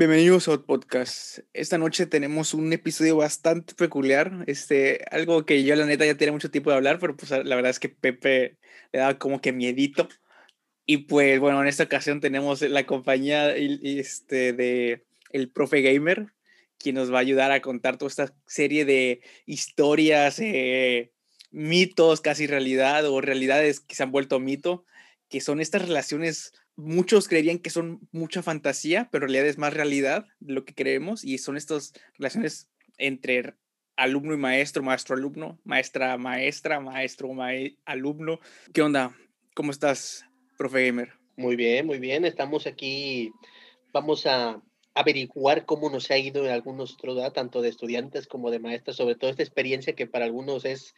Bienvenidos a Podcast. Esta noche tenemos un episodio bastante peculiar, este, algo que yo la neta ya tenía mucho tiempo de hablar, pero pues la verdad es que Pepe le daba como que miedito. Y pues bueno, en esta ocasión tenemos la compañía este, de el profe gamer, quien nos va a ayudar a contar toda esta serie de historias, eh, mitos, casi realidad o realidades que se han vuelto mito, que son estas relaciones muchos creerían que son mucha fantasía, pero en realidad es más realidad lo que creemos y son estas relaciones entre alumno y maestro, maestro-alumno, maestra-maestra, maestro-alumno. ¿Qué onda? ¿Cómo estás, profe gamer? Muy bien, muy bien. Estamos aquí. Vamos a averiguar cómo nos ha ido en algunos otros, tanto de estudiantes como de maestros, sobre todo esta experiencia que para algunos es,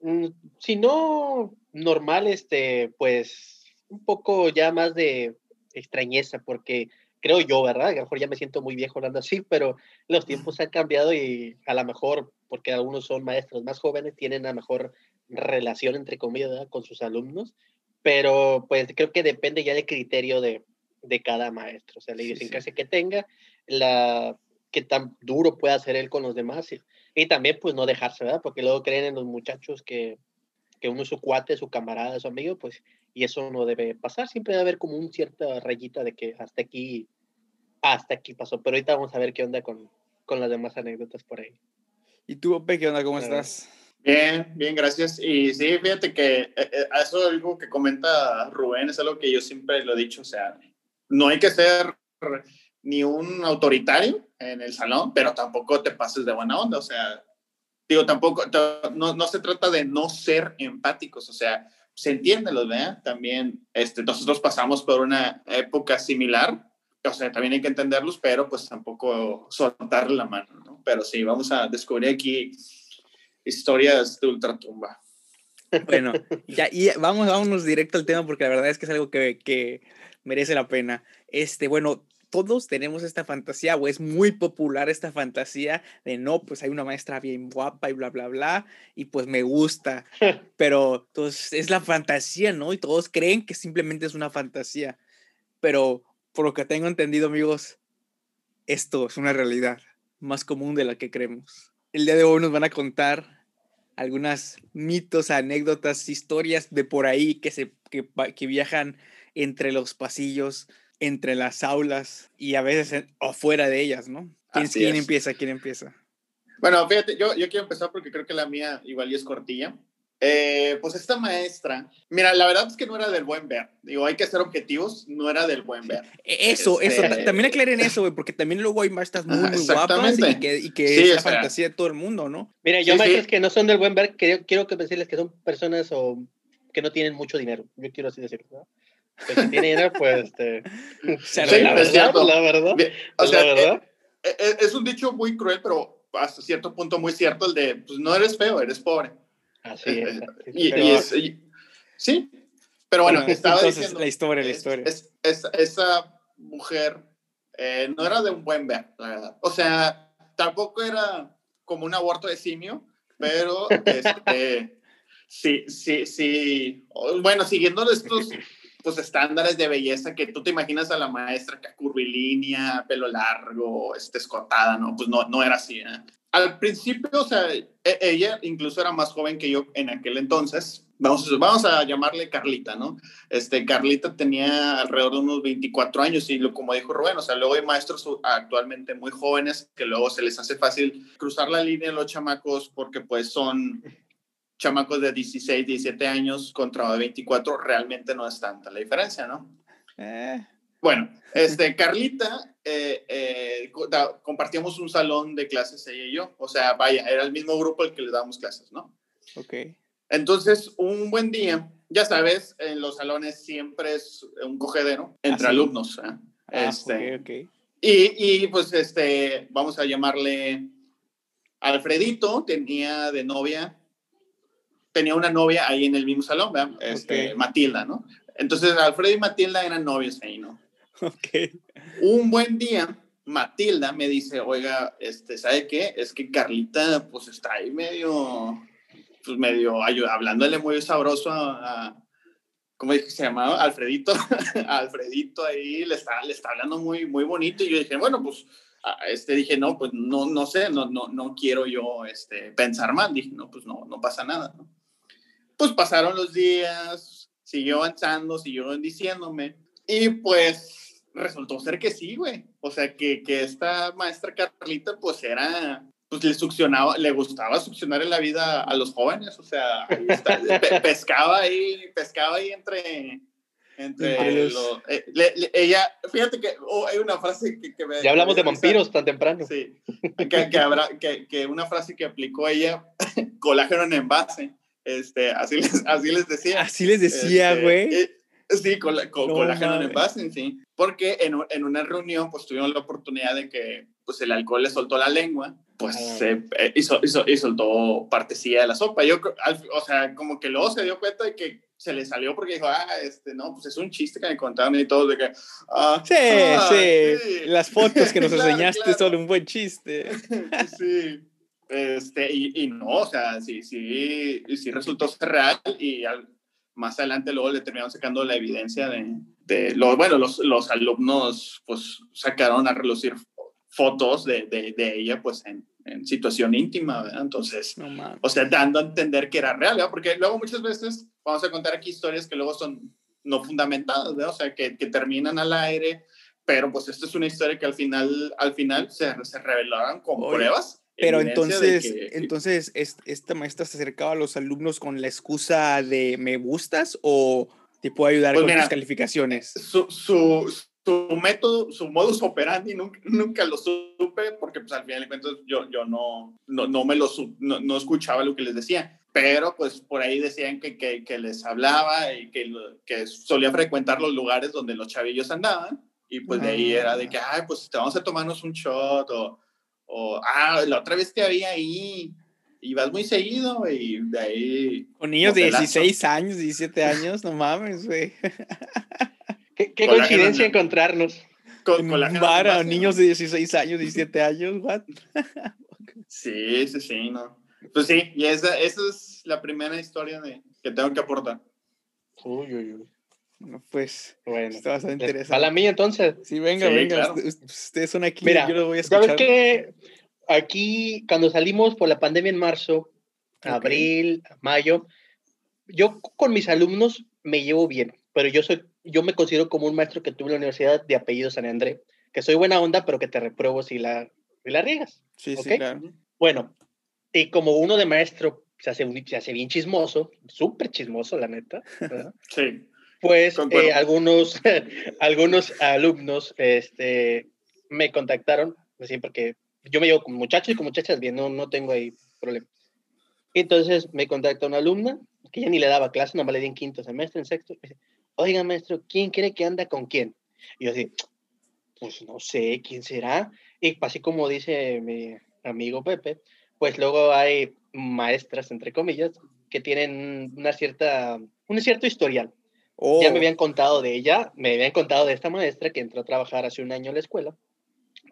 mm, si no normal, este, pues un poco ya más de extrañeza, porque creo yo, ¿verdad? A lo mejor ya me siento muy viejo hablando así, pero los tiempos han cambiado y a lo mejor, porque algunos son maestros más jóvenes, tienen a lo mejor relación, entre comillas, con sus alumnos, pero pues creo que depende ya del criterio de, de cada maestro, o sea, la idiosincrasia sí, que tenga, la que tan duro pueda ser él con los demás y, y, también pues no dejarse, ¿verdad? Porque luego creen en los muchachos que, que uno es su cuate, su camarada, su amigo, pues y eso no debe pasar, siempre debe haber como un cierta rayita de que hasta aquí, hasta aquí pasó, pero ahorita vamos a ver qué onda con, con las demás anécdotas por ahí. ¿Y tú, Ope, qué onda? ¿Cómo estás? Bien, bien, gracias. Y sí, fíjate que eh, eh, eso algo que comenta Rubén es algo que yo siempre lo he dicho, o sea, no hay que ser ni un autoritario en el salón, pero tampoco te pases de buena onda, o sea, digo, tampoco, no, no se trata de no ser empáticos, o sea, se entiende, los vean, también este, nosotros pasamos por una época similar, o sea, también hay que entenderlos, pero pues tampoco soltar la mano, ¿no? Pero sí, vamos a descubrir aquí historias de ultratumba. Bueno, ya, y vamos, vámonos directo al tema porque la verdad es que es algo que, que merece la pena. Este, bueno, todos tenemos esta fantasía o es muy popular esta fantasía de no, pues hay una maestra bien guapa y bla, bla, bla, y pues me gusta, pero entonces es la fantasía, ¿no? Y todos creen que simplemente es una fantasía, pero por lo que tengo entendido, amigos, esto es una realidad más común de la que creemos. El día de hoy nos van a contar algunas mitos, anécdotas, historias de por ahí que, se, que, que viajan entre los pasillos entre las aulas y a veces afuera de ellas, ¿no? ¿Quién, ¿quién empieza? ¿Quién empieza? Bueno, fíjate, yo, yo quiero empezar porque creo que la mía igual y es cortilla. Eh, pues esta maestra, mira, la verdad es que no era del buen ver. Digo, hay que ser objetivos, no era del buen ver. E, eso, este... eso, también aclaren eso, güey, porque también luego hay maestras muy, muy guapas y que, y que sí, es la sea, fantasía de todo el mundo, ¿no? Mira, yo sí, maestros sí. que no son del buen ver, quiero, quiero que decirles que son personas o que no tienen mucho dinero. Yo quiero así decirlo, ¿no? Pues si tiene dinero, pues este. sí, la, verdad, cierto. la verdad. O sea, la verdad. Es, eh, eh, es, un dicho muy cruel, pero hasta cierto punto muy cierto el de, pues no eres feo, eres pobre. Así es. y, pero... y es y, sí, pero bueno, estaba Entonces, diciendo. La historia, la historia. Es, es, esa mujer eh, no era de un buen ver, la verdad. O sea, tampoco era como un aborto de simio, pero este, sí, sí, sí. Bueno, siguiendo estos pues, estándares de belleza que tú te imaginas a la maestra que curvilínea, pelo largo, este, escotada, ¿no? Pues no, no era así, ¿eh? Al principio, o sea, e, ella incluso era más joven que yo en aquel entonces. Vamos, vamos a llamarle Carlita, ¿no? Este, Carlita tenía alrededor de unos 24 años y lo, como dijo Rubén, o sea, luego hay maestros actualmente muy jóvenes que luego se les hace fácil cruzar la línea de los chamacos porque pues son chamacos de 16, 17 años contra 24, realmente no es tanta la diferencia, ¿no? Eh. Bueno, este, Carlita, eh, eh, compartíamos un salón de clases ella y yo, o sea, vaya, era el mismo grupo al que le dábamos clases, ¿no? Ok. Entonces, un buen día, ya sabes, en los salones siempre es un cogedero entre ¿Ah, sí? alumnos. ¿eh? Ah, este, okay, okay. Y, y pues, este, vamos a llamarle Alfredito, tenía de novia tenía una novia ahí en el mismo salón, ¿verdad? Este, okay. Matilda, ¿no? Entonces, Alfredo y Matilda eran novios ahí, ¿no? Ok. Un buen día, Matilda me dice, oiga, este, ¿sabe qué? Es que Carlita, pues, está ahí medio, pues, medio, hablándole muy sabroso a, ¿cómo dije que se llamaba? Alfredito, Alfredito ahí le está, le está hablando muy, muy bonito y yo dije, bueno, pues, este, dije, no, pues no, no sé, no, no, no quiero yo este, pensar mal, dije, no, pues no, no pasa nada, ¿no? Pues pasaron los días, siguió avanzando, siguió diciéndome y pues resultó ser que sí, güey. O sea, que, que esta maestra Carlita pues era pues le succionaba, le gustaba succionar en la vida a los jóvenes, o sea, pescaba ahí, pescaba ahí entre, entre los, eh, ella, fíjate que oh, hay una frase que, que me, Ya hablamos de vampiros tan temprano. Sí, que, que, habrá, que, que, una frase que aplicó ella, colágeno en envase, este, así les, así les decía. Así les decía, este, güey. Eh, sí, con, colágeno en envase, sí. Porque en, en una reunión, pues tuvimos la oportunidad de que pues el alcohol le soltó la lengua, pues ah. eh, hizo, hizo, y soltó partecilla de la sopa. Yo, o sea, como que luego se dio cuenta de que se le salió porque dijo, ah, este, no, pues es un chiste que me contaron y todo, de que, ah, sí, ah, sí, las fotos que nos enseñaste son un buen chiste. sí, este, y, y, no, o sea, sí, sí, sí resultó ser real y más adelante luego le terminaron sacando la evidencia de, de los, bueno, los, los alumnos pues sacaron a relucir fotos de, de, ella pues en, en, situación íntima, ¿verdad? Entonces, o sea, dando a entender que era real, ¿verdad? Porque luego muchas veces vamos a contar aquí historias que luego son no fundamentadas, ¿verdad? O sea, que, que terminan al aire, pero pues esta es una historia que al final, al final se, se revelaron con pruebas. Pero entonces, entonces, ¿esta maestra se acercaba a los alumnos con la excusa de me gustas o te puedo ayudar pues con tus calificaciones? Su, su, su método, su modus operandi nunca, nunca lo supe porque pues al final de cuentas yo, yo no, no, no me lo no, no, escuchaba lo que les decía, pero pues por ahí decían que, que, que les hablaba y que, que, solía frecuentar los lugares donde los chavillos andaban y pues de ahí era de que, ay, pues te vamos a tomarnos un shot o, o ah, la otra vez que había ahí y vas muy seguido y de ahí... Con niños de 16 años, 17 años, no mames, güey. Qué, coincidencia encontrarnos. Con, con la niños de 16 años, 17 años, what? sí, sí, sí, no. Pues sí, y esa, esa es la primera historia de, que tengo que aportar. Uy, uy, uy. Bueno, pues, bueno, está bastante interesante. A la mía, entonces. Sí, venga, venga. Ustedes son aquí, Mira, yo lo voy a escuchar. ¿Sabes qué? Aquí, cuando salimos por la pandemia en marzo, abril, mayo, yo con mis alumnos me llevo bien, pero yo soy yo me considero como un maestro que tuve en la universidad de apellido San André, que soy buena onda, pero que te repruebo si la, si la riegas. Sí, sí, claro. Bueno, y como uno de maestro se hace, se hace bien chismoso, súper chismoso, la neta. sí. Pues eh, algunos, algunos alumnos este, me contactaron, así porque yo me llevo con muchachos y con muchachas bien, no, no tengo ahí problema. Entonces me contacta una alumna que ya ni le daba clase, nomás le di en quinto semestre, en sexto. dice, oiga, maestro, ¿quién cree que anda con quién? Y yo así, pues no sé, ¿quién será? Y así como dice mi amigo Pepe, pues luego hay maestras, entre comillas, que tienen una cierta, un cierto historial. Ya me oh. habían contado de ella, me habían contado de esta maestra que entró a trabajar hace un año en la escuela,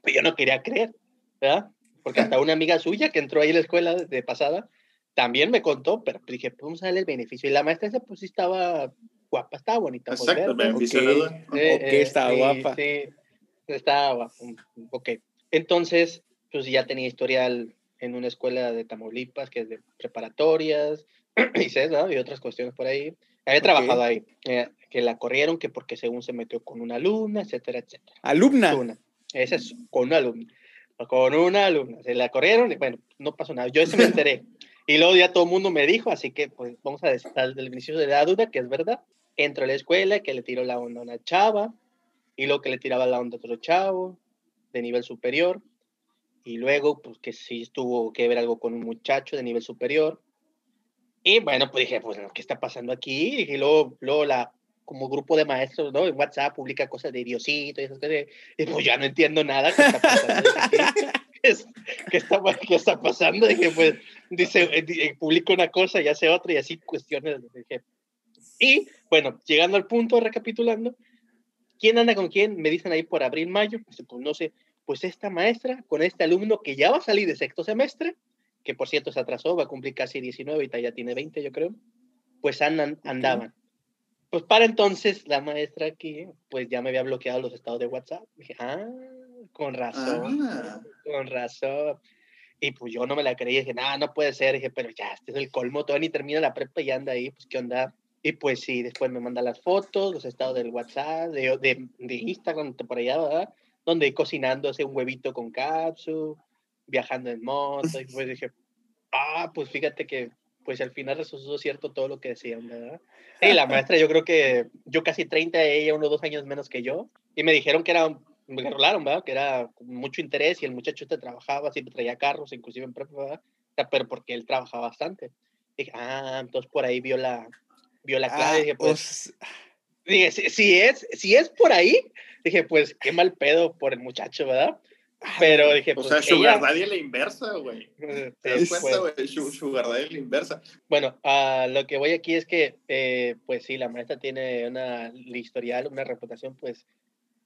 pero yo no quería creer, ¿verdad? Porque hasta una amiga suya que entró ahí en la escuela de pasada, también me contó, pero dije, pues vamos a darle el beneficio. Y la maestra esa pues sí estaba guapa, estaba bonita. Exacto, beneficio okay. eh, eh, estaba guapa. Sí, estaba guapa. Ok. Entonces, pues ya tenía historial en una escuela de Tamaulipas, que es de preparatorias, y, y otras cuestiones por ahí. Había trabajado ahí, eh, que la corrieron, que porque según se metió con una alumna, etcétera, etcétera. ¿Alumna? Una. Esa es con una alumna. Con una alumna. Se la corrieron y bueno, no pasó nada. Yo eso me enteré. Y luego ya todo el mundo me dijo, así que pues vamos a decir desde el inicio de la duda, que es verdad. Entro a la escuela, que le tiró la onda a una chava, y luego que le tiraba la onda a otro chavo de nivel superior, y luego pues que sí tuvo que ver algo con un muchacho de nivel superior. Y bueno, pues dije, pues, ¿qué está pasando aquí? Y luego, luego la, como grupo de maestros, ¿no? En WhatsApp publica cosas de Diosito y esas cosas. Y pues ya no entiendo nada qué está pasando. ¿Qué, está, qué está pasando? Dije, pues, dice, eh, eh, publica una cosa y hace otra y así cuestiones. Dije. Y bueno, llegando al punto, recapitulando, ¿quién anda con quién? Me dicen ahí por abril, mayo. Pues no sé, pues esta maestra con este alumno que ya va a salir de sexto semestre, que por cierto se atrasó, va a cumplir casi 19 y ya tiene 20, yo creo, pues andan, andaban. Pues para entonces la maestra aquí, pues ya me había bloqueado los estados de WhatsApp. Dije, ah, con razón, Ah. con razón. Y pues yo no me la creí, dije, nada, no puede ser. Dije, pero ya, este es el colmo, todavía ni termina la prepa y anda ahí, pues qué onda. Y pues sí, después me manda las fotos, los estados del WhatsApp, de, de, de Instagram, por allá, ¿verdad? Donde cocinando hace un huevito con capsu, viajando en moto. Y pues dije, ah, pues fíjate que pues al final resultó cierto todo lo que decían, ¿verdad? Sí, la maestra, yo creo que yo casi 30, ella unos dos años menos que yo. Y me dijeron que era, me rolaron, ¿verdad? Que era mucho interés y el muchacho este trabajaba, siempre traía carros, inclusive en prepa, pero porque él trabajaba bastante. Dije, ah, entonces por ahí vio la, vio la clave. Ah, dije, pues, s- dije, si, si es, si es por ahí, dije, pues qué mal pedo por el muchacho, ¿verdad? Pero dije, O pues sea, Sugar ella- Daddy a la inversa, güey. ¿Te das pues, cuenta, güey? Su- Sugar Daddy a la inversa. Bueno, a lo que voy aquí es que, eh, pues sí, la maestra tiene una historial, una reputación, pues,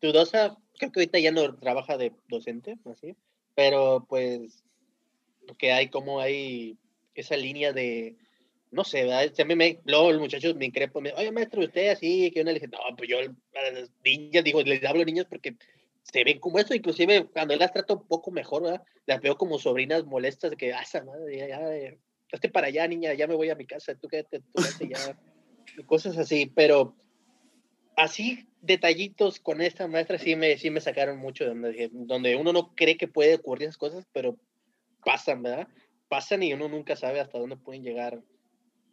dudosa. Creo que ahorita ya no trabaja de docente, así, pero pues, que hay como hay esa línea de, no sé, ¿verdad? Se me, me- luego los muchachos me increpan, me, oye, maestro, usted así, que una le dije, no, pues yo a las niñas, digo, les hablo a niños porque se ven como eso, inclusive cuando las trato un poco mejor, ¿verdad? Las veo como sobrinas molestas de que, ah, esa madre, ya, ya, eh, hazte para allá, niña, ya me voy a mi casa, tú quédate, tú quédate ya, y cosas así, pero así detallitos con esta maestra sí me, sí me sacaron mucho de donde, donde uno no cree que puede ocurrir esas cosas, pero pasan, ¿verdad? Pasan y uno nunca sabe hasta dónde pueden llegar,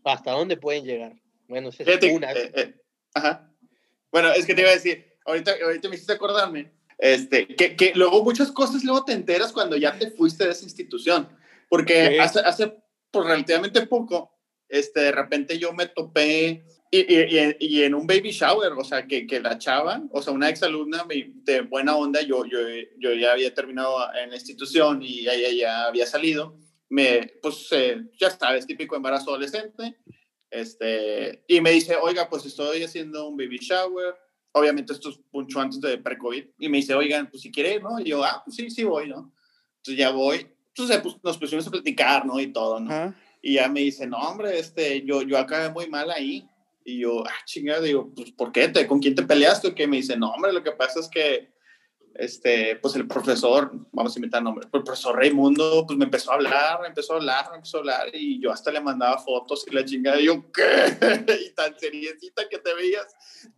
hasta dónde pueden llegar. Bueno, esa es Fíjate, una. eh, eh, ajá. Bueno, es que te iba a decir, ahorita, ahorita me hiciste acordarme, este, que, que luego muchas cosas luego te enteras cuando ya te fuiste de esa institución, porque Ok. hace, hace pues, relativamente poco, este, de repente yo me topé y, y, y- en un baby shower, o sea, que, que la chava, o sea, una exalumna de buena onda, yo, yo, yo ya había terminado en la institución y ella ya había salido, me, pues, eh, ya sabes, típico embarazo adolescente, este, y me dice, oiga, pues estoy haciendo un baby shower. Obviamente esto es mucho antes de pre-COVID. Y me dice, oigan, pues si quiere, ¿no? Y yo, ah, pues sí, sí voy, ¿no? Entonces ya voy. Entonces pues, nos pusimos a platicar, ¿no? Y todo, ¿no? Y ya me dice, no, hombre, este, yo, yo acabé muy mal ahí. Y yo, ah, chingada, digo, pues, ¿por qué? ¿Te, ¿Con quién te peleaste? o qué? me dice, no, hombre, lo que pasa es que, este, pues el profesor, vamos a inventar nombre, el profesor Raimundo, pues me empezó a hablar, me empezó a hablar, me empezó a hablar, y yo hasta le mandaba fotos y la chingada, y yo, ¿qué? y tan seriecita que te veías,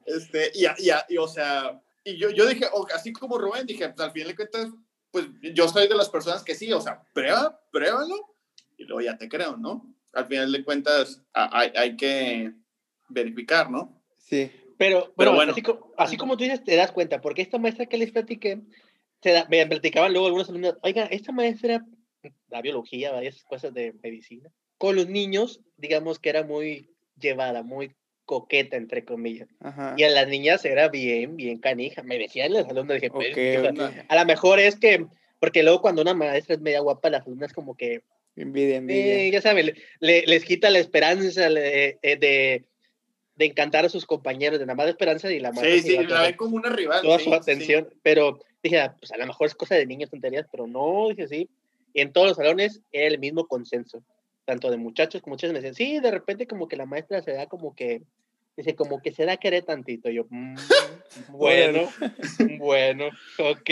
este, y, y, y o sea, y yo, yo dije, así como Rubén, dije, pues al final de cuentas, pues yo soy de las personas que sí, o sea, prueba, pruébalo, y luego ya te creo, ¿no? Al final de cuentas, hay, hay que verificar, ¿no? Sí. Pero, Pero bueno, bueno. Así, así como tú dices, te das cuenta, porque esta maestra que les platiqué, se da- me platicaban luego algunos alumnos, oiga, esta maestra da biología, varias cosas de medicina, con los niños, digamos que era muy llevada, muy coqueta, entre comillas. Ajá. Y a las niñas era bien, bien canija. Me decían los alumnos, dije, pues, Ok, o sea, Una- a lo mejor es que, porque luego cuando una maestra es media guapa, las alumnas como que Envidia, envidia. eh, ya saben, le- le- les quita la esperanza le- eh, de, de encantar a sus compañeros, de nada más de esperanza y la maestra Sí, sí, la ven como una rival. toda sí, su sí. atención. Pero dije, ah, pues a lo mejor es cosa de niños, tonterías, pero no, dije sí. Y en todos los salones era el mismo consenso, tanto de muchachos como muchachos me decían, sí, de repente como que la maestra se da como que, dice, como que se da a querer tantito. Yo, "Mm, bueno, bueno, ok.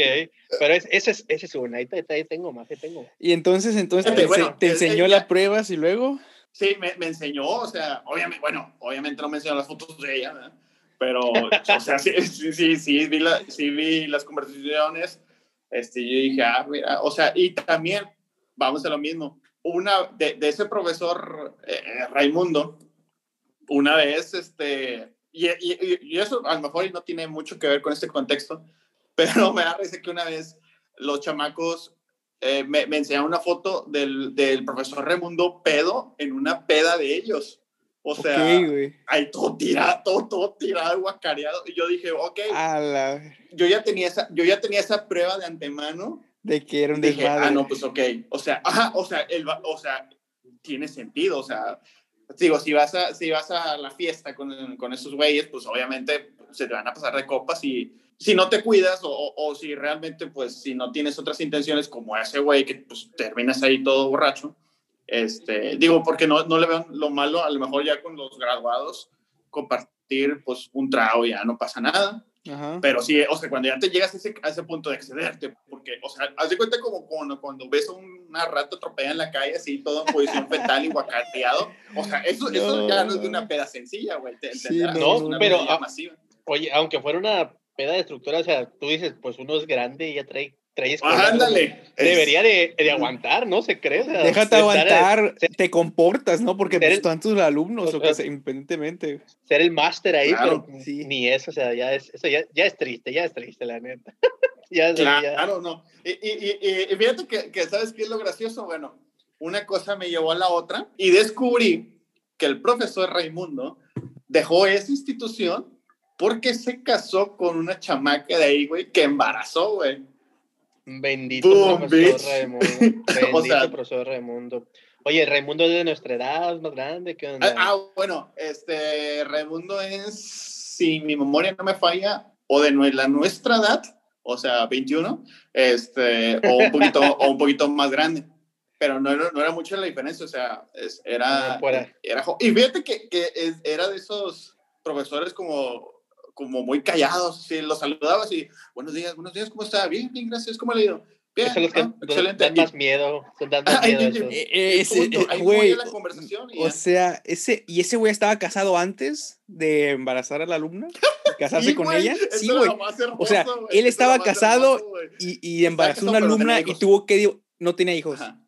Pero es, ese, es, ese es una, ahí, ahí tengo más, ahí tengo más. Y entonces, entonces te, bueno, te es- enseñó es- las pruebas y luego. Sí, me, me enseñó, o sea, obviamente, bueno, obviamente no me enseñó las fotos de ella, ¿verdad? pero, o sea, sí, sí, sí, sí, vi, la, sí vi las conversaciones, este, yo dije, ah, mira, o sea, y también, vamos a lo mismo, una, de, de ese profesor eh, eh, Raimundo, una vez, este, y, y, y eso a lo mejor no tiene mucho que ver con este contexto, pero me da risa que una vez los chamacos eh, me, me enseñaron una foto del, del profesor Raimundo pedo en una peda de ellos. O sea, ok, güey. ahí todo tirado, todo, todo tirado, guacareado. Y yo dije, ok, A la. yo ya tenía esa, yo ya tenía esa prueba de antemano. De que era un Dije, desmadre. ah, no, pues ok. O sea, ajá, o sea, el, o sea, tiene sentido. O sea, digo, si vas a, si vas a la fiesta con, con esos güeyes, pues obviamente se te van a pasar de copas y si no te cuidas o, o- si realmente, pues, si no tienes otras intenciones como ese güey que pues terminas ahí todo borracho, este, digo, porque no, no le veo lo malo, a lo mejor ya con los graduados, compartir pues un trago, ya no pasa nada. Ajá. Pero sí, o sea, cuando ya te llegas a ese, a ese punto de excederte, porque, o sea, haz de cuenta como cuando, cuando ves a una rata atropellada en la calle, así, todo en posición fetal y guacareado. O sea, eso, eso ya no es de una peda sencilla, güey. Te Sí, no, una pero, medida ah, masiva. Oye, aunque fuera una peda destructora, o sea, tú dices, pues uno es grande y ya trae, Ah, ándale. Debería de, de aguantar, ¿no? Se cree. o sea, Déjate aguantar, te comportas, ¿no? Porque pues, el- están tus alumnos, o que Ajá. sea, independientemente. Ser el máster ahí, Claro, pero sí. ni eso, o sea, ya es, eso ya, ya es triste, ya es triste, la neta. ya, ya- Claro, no. Y, y, y, y fíjate que, que, ¿sabes qué es lo gracioso? Bueno, una cosa me llevó a la otra y descubrí que el profesor Raimundo dejó esa institución porque se casó con una chamaca de ahí, güey, que embarazó, güey. Bendito Boom, profesor bitch. Raimundo. Bendito sea- profesor Raimundo. Oye, Raimundo es de nuestra edad, es más grande, ¿qué onda? Ah, ah, bueno, este Raimundo es, si mi memoria no me falla, o de la nuestra edad, o sea, 21, este, o un poquito, o un poquito más grande. Pero no era, no era mucho la diferencia, o sea, es- era, No, era Y fíjate que, que es- era de esos profesores como, como muy callados, si los saludabas y, buenos días, buenos días, ¿cómo está? Bien, bien, gracias, ¿cómo le ha ido? Bien, Esos son los que ah, excelente. dan más miedo, son dan más Ay, miedo ay, ay, Eh, eh, y ese, güey, la conversación y O ya. sea, ese, ¿y ese güey estaba casado antes de embarazar a la alumna? ¿Casarse Sí, con güey, ella? eso Sí, güey. hermoso, O sea, güey, él estaba casado hermoso. Y, y embarazó a una pero no alumna y tuvo que... No tenía hijos. Ajá.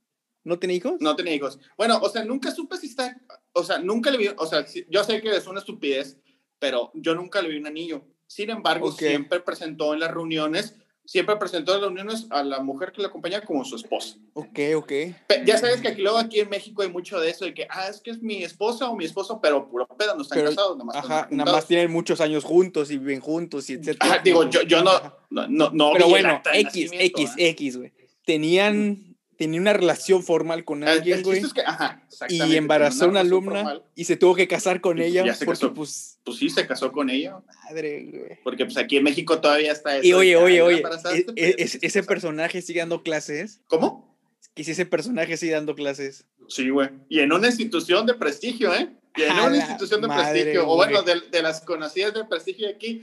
¿No tenía hijos? No tenía hijos. Bueno, o sea, nunca supe si está, o sea, nunca le vi, o sea, sí- yo sé que es una estupidez, pero yo nunca le vi un anillo. Sin embargo, siempre presentó en las reuniones, siempre presentó en las reuniones a la mujer que le acompaña como su esposa. Ok, ok. Ya sabes que aquí luego aquí en México hay mucho de eso, de que, ah, es que es mi esposa o mi esposo, pero puro pedo, no están Pero, casados, nada más. Ajá, nada más tienen muchos años juntos y viven juntos y etcétera. Ajá, digo, yo, yo no, no, no, no Pero vi el bueno, acta de X, X, ¿eh? X, güey. Tenían, tenían una relación formal con alguien, güey. es que, Y embarazó a una alumna formal, y se tuvo que casar con pues ella ya se porque, casó. pues, Pues sí, se casó con ella. madre, güey. Porque pues aquí en México todavía está eso. Y oye, oye, "Ay, oye, ese, casas". ese personaje sigue dando clases. ¿Cómo? Que si ese personaje sigue dando clases. Sí, güey. Y en una institución de prestigio, ¿eh? Y en una institución de madre, prestigio, o bueno, de, de las conocidas de prestigio de aquí,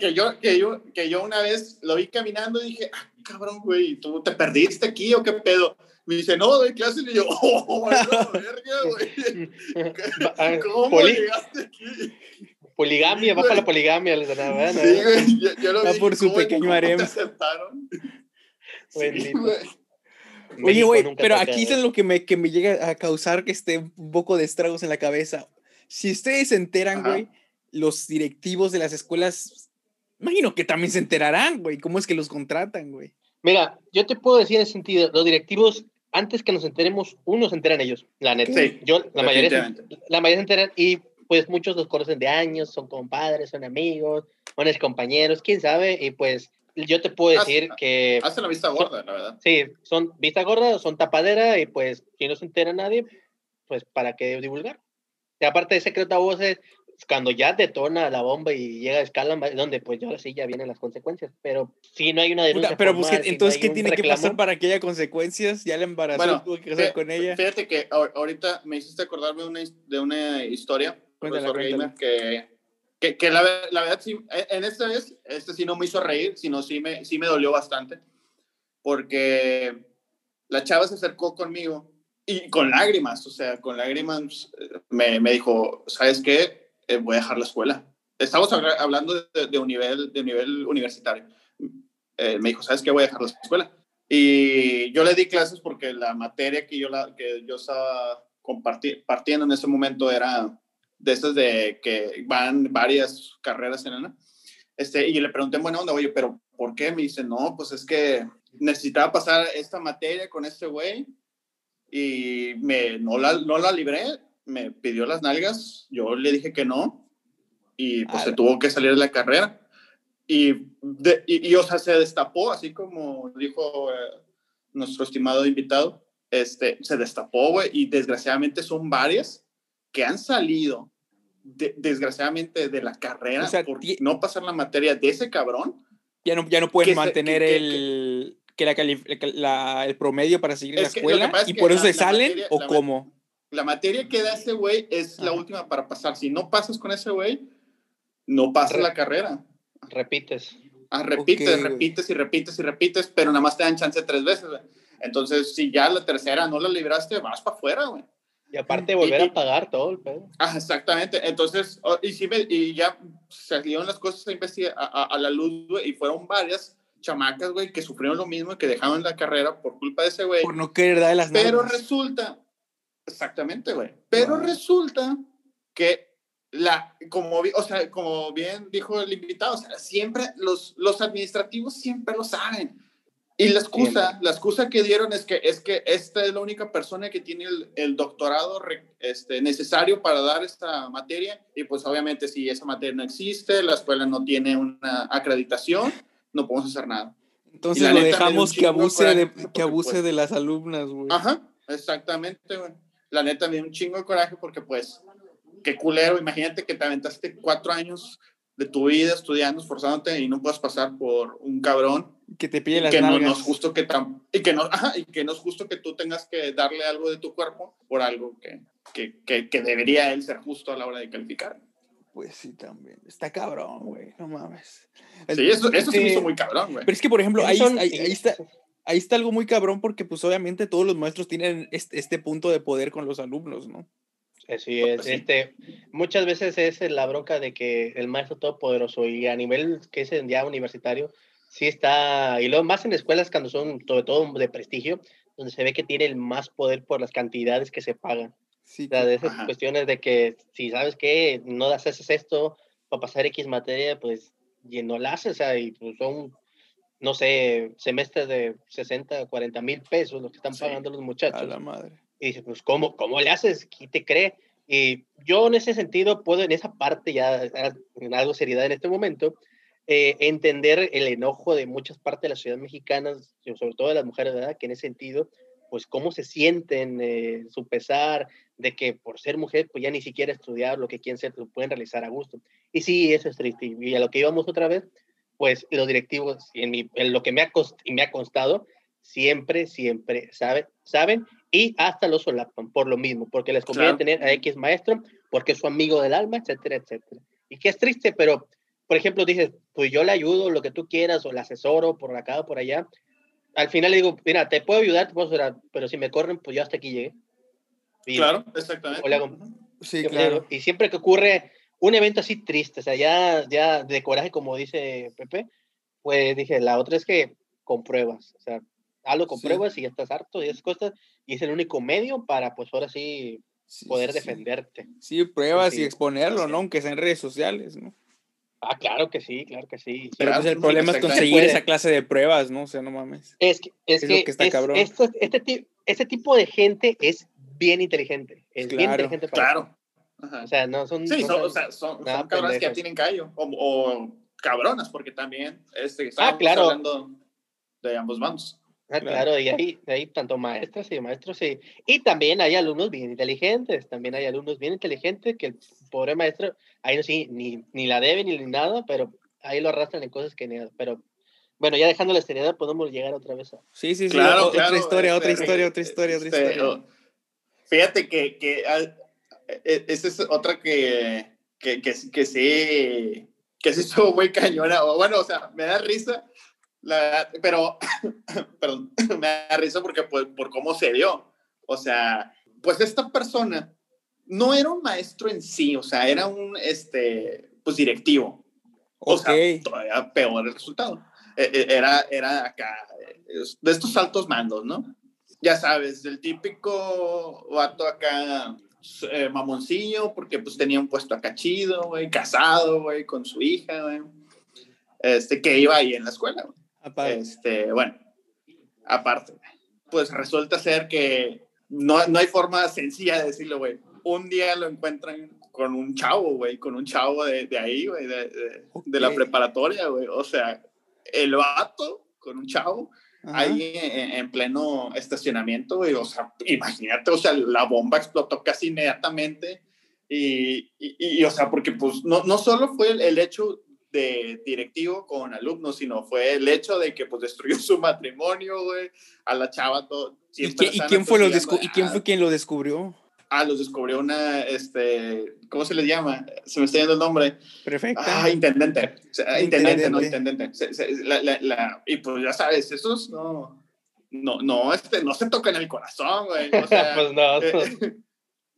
que yo, que, yo, que yo una vez lo vi caminando y dije, ah, cabrón, güey, ¿tú te perdiste aquí o qué pedo? Me dice, no, doy clases y yo, oh, verga, güey. ¿Cómo poli- llegaste aquí? poligamia, para la poligamia, les dan, ¿verdad? Sí, güey, yo, yo lo Va vi. por su ¿cómo- pequeño cómo harem. te aceptaron? Sí, güey. Oye, güey, pero aquí es lo que me, que me llega a causar que esté un poco de estragos en la cabeza. Si ustedes se enteran, Ajá. güey, los directivos de las escuelas, imagino que también se enterarán, güey, cómo es que los contratan, güey. Mira, yo te puedo decir en ese sentido, los directivos, antes que nos enteremos, unos se enteran ellos, la neta. Sí, Yo, la mayoría, la mayoría se enteran y pues muchos los conocen de años, son compadres, son amigos, son compañeros, quién sabe, y pues yo te puedo Haz- decir que Hace la vista gorda, la verdad. sí, son vista gorda, son tapadera y pues si no se entera nadie, pues para qué divulgar. Y aparte de secreto a voces, cuando ya detona la bomba y llega a escala, es donde pues ya ahora sí ya vienen las consecuencias. Pero si no hay una denuncia Puta, pero formal, ¿qué- si no entonces, ¿qué tiene que reclamo, pasar para que haya consecuencias? Ya la embarazó, Bueno, tuvo que casar con ella. Fíjate que ahor- ahorita me hiciste acordarme de una, de una historia, Cuéntala, profesor cuéntala. Gamer, que, que, que la, la verdad sí, en- en esta vez, este sí no me hizo reír, sino sí me, sí me dolió bastante, porque la chava se acercó conmigo y con lágrimas, o sea, con lágrimas eh, me, me dijo, ¿sabes qué? Eh, voy a dejar la escuela. Estamos habla- hablando de, de un nivel, de un nivel universitario. Eh, me dijo, ¿sabes qué? Voy a dejar la escuela. Y yo le di clases porque la materia que yo, la, que yo estaba comparti- partiendo en ese momento era de esas de que van varias carreras en una. Este, y le pregunté en buena onda, oye, pero ¿por qué? Me dice, no, pues es que necesitaba pasar esta materia con este güey y me, no, la, no la libré, me pidió las nalgas, yo le dije que no y pues se Ala. tuvo que salir de la carrera. Y, de- y, y, o sea, se destapó, así como dijo eh, nuestro estimado invitado, este, se destapó, güey, y desgraciadamente son varias que han salido, de- desgraciadamente, de la carrera O sea, por no pasar la materia de ese cabrón. Ya no, ya no pueden se- mantener que- que- el, que la la- el promedio para seguir en la escuela y por eso la- se salen materia- o cómo. La materia que da ese güey es la Ajá. última para pasar. Si no pasas con ese güey, no pasas la carrera. Repites. Ah, repites, repites y repites y repites, pero nada más te dan chance tres veces, güey. Entonces, si ya la tercera no la libraste, vas para afuera, güey. Y aparte volver a pagar todo el pedo. Ah, exactamente. Entonces, y, sí y ya salieron las cosas a, a, a, la luz, güey, y fueron varias chamacas, güey, que sufrieron lo mismo, que dejaron la carrera por culpa de ese güey. Por no querer darle las Pero resulta, exactamente, güey. Pero resulta que la, como, o sea, como bien dijo el invitado, o sea, siempre los, los administrativos siempre lo saben. Y la excusa, la excusa que dieron es que, es que esta es la única persona que tiene el, el doctorado este, necesario para dar esta materia. Y pues obviamente si esa materia no existe, la escuela no tiene una acreditación, no podemos hacer nada. Entonces lo dejamos que abuse, de, que abuse pues de las alumnas, güey. Ajá, exactamente, güey. La neta me dio un chingo de coraje porque pues qué culero, imagínate que te aventaste cuatro años de tu vida estudiando, esforzándote y no puedas pasar por un cabrón que te pide las que no, es justo que y que no y que no es justo que tú tengas que darle algo de tu cuerpo por algo que, que, que, debería él ser justo a la hora de calificar. Pues sí, también. Está cabrón, güey. No mames. Sí, eso, eso se me hizo muy cabrón, güey. Pero es que, por ejemplo, ahí, ahí, está, ahí está algo muy cabrón porque, pues, obviamente todos los maestros tienen este, este punto de poder con los alumnos, ¿no? Así es, este, muchas veces es la bronca de que el maestro todopoderoso y a nivel que es ya universitario, sí está, y lo más en escuelas cuando son sobre todo de prestigio, donde se ve que tiene el más poder por las cantidades que se pagan. Sí, o sea, de esas cuestiones de que si sabes que no haces esto para pasar X materia, pues y no la haces, o sea, y pues son, no sé, semestres de 60, 40 mil pesos los que están pagando los muchachos. A la madre. Y dices, pues, ¿cómo, ¿cómo le haces? ¿Quién te cree? Y yo en ese sentido puedo, en esa parte, ya en algo seriedad en este momento, eh, entender el enojo de muchas partes de la ciudad mexicana, sobre todo de las mujeres, ¿verdad? Que en ese sentido, pues cómo se sienten, eh, su pesar de que por ser mujer, pues ya ni siquiera estudiar lo que quieren ser, lo pueden realizar a gusto. Y sí, eso es triste. Y a lo que íbamos otra vez, pues los directivos, en, mi, en lo que me ha, y me ha constado, siempre, siempre saben, saben y hasta lo solapan por lo mismo, porque les conviene tener a X maestro, porque es su amigo del alma, etcétera, etcétera. Y que es triste, pero, por ejemplo, dices, pues yo le ayudo lo que tú quieras, o le asesoro por acá o por allá. Al final le digo, mira, te puedo ayudar, te puedo asesorar, pero si me corren, pues yo hasta aquí llegué. claro, exactamente. sí, claro. Y siempre que ocurre un evento así triste, o sea, ya, ya de coraje, como dice Pepe, pues dije, la otra es que con pruebas, o sea, hazlo con pruebas y ya estás harto y esas cosas, y es el único medio para, pues ahora sí, poder defenderte. Sí, pruebas y exponerlo, ¿no? Aunque sea en redes sociales, ¿no? Ah, claro que sí, claro que sí. Pero pues el problema es conseguir esa clase de pruebas, ¿no? O sea, no mames. Es que, es, que, está cabrón. este, este, tipo de gente es bien inteligente. Es bien inteligente para Claro. O sea, no son. Sí, son, o sea, son, cabronas que ya tienen callo. O, o, cabronas, porque también este, ah, claro. hablando de ambos bandos. Ah, claro, y ahí, ahí tanto maestras y maestros, y, y también hay alumnos bien inteligentes, también hay alumnos bien inteligentes que el pobre maestro, ahí no sí, ni, ni la debe ni nada, pero ahí lo arrastran en cosas que ni pero bueno, ya dejando la seriedad, podemos llegar otra vez a... Sí, sí, sí, claro, otra, historia, otra este, historia, otra historia, otra este, historia, Fíjate que, que esa es otra que, que, que, que sí, que sí estuvo muy cañona, o bueno, o sea, me da risa, la, pero, perdón, me da risa porque pues, por cómo se dio. O sea, pues esta persona no era un maestro en sí, o sea, era un, este, pues directivo. O sea, todavía peor el resultado. E, e, era, era acá, de estos altos mandos, ¿no? Ya sabes, del típico vato acá, eh, mamoncillo, porque pues tenía un puesto acá chido, güey, casado, güey, con su hija, güey. Este, que iba ahí en la escuela, güey. Este, bueno, aparte, pues resulta ser que no, no hay forma sencilla de decirlo, güey. Un día lo encuentran con un chavo, güey, con un chavo de, de ahí, güey, de, de, la preparatoria, güey. O sea, el vato con un chavo ahí en, pleno estacionamiento, güey. O sea, imagínate, o sea, la bomba explotó casi inmediatamente. Y, y, o sea, porque pues no, no solo fue el, el hecho de directivo con alumnos, sino fue el hecho de que pues destruyó su matrimonio, güey, a la chava todo. ¿Y, quién fue lo ¿Y quién fue quien lo descubrió? Ah, los descubrió una, este, ¿cómo se les llama? Se me está yendo el nombre. Perfecto. Ah, intendente. intendente, no, intendente. y pues ya sabes, esos no, no, no, este, no se toca en el corazón, güey. O sea, pues no. Eh,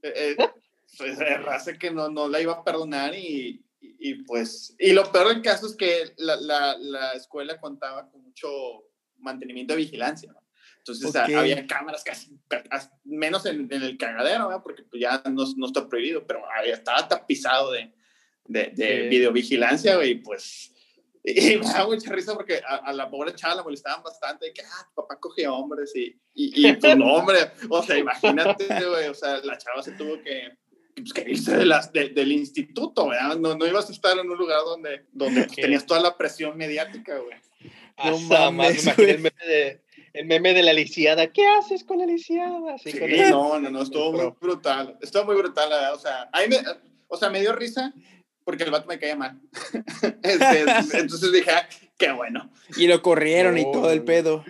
eh, eh, pues raza que no, no la iba a perdonar y, y, pues, y lo peor del caso es que la, la, la escuela contaba con mucho mantenimiento de vigilancia, ¿no? Entonces había cámaras casi, menos en, en el cagadero, ¿no? porque pues, ya no, no, está prohibido, pero estaba tapizado de, de, de videovigilancia, güey, y pues... Y me da mucha risa porque a, la pobre chava la molestaban bastante, de que, ah, tu papá coge hombres, y, y, y pues no, hombre, o sea, imagínate, güey, o sea, la chava se tuvo que, pues, que irse de las, del instituto, ¿verdad? No, no ibas a estar en un lugar donde, donde pues, tenías toda la presión mediática, güey. No mames, el meme de, el meme de la lisiada. ¿Qué haces con la lisiada? Sí, no, no, no, estuvo muy brutal. Estuvo muy brutal, O sea, ahí me, o sea, me dio risa porque el vato me caía mal. Este, entonces dije, ah, qué bueno. Y lo corrieron y todo el pedo.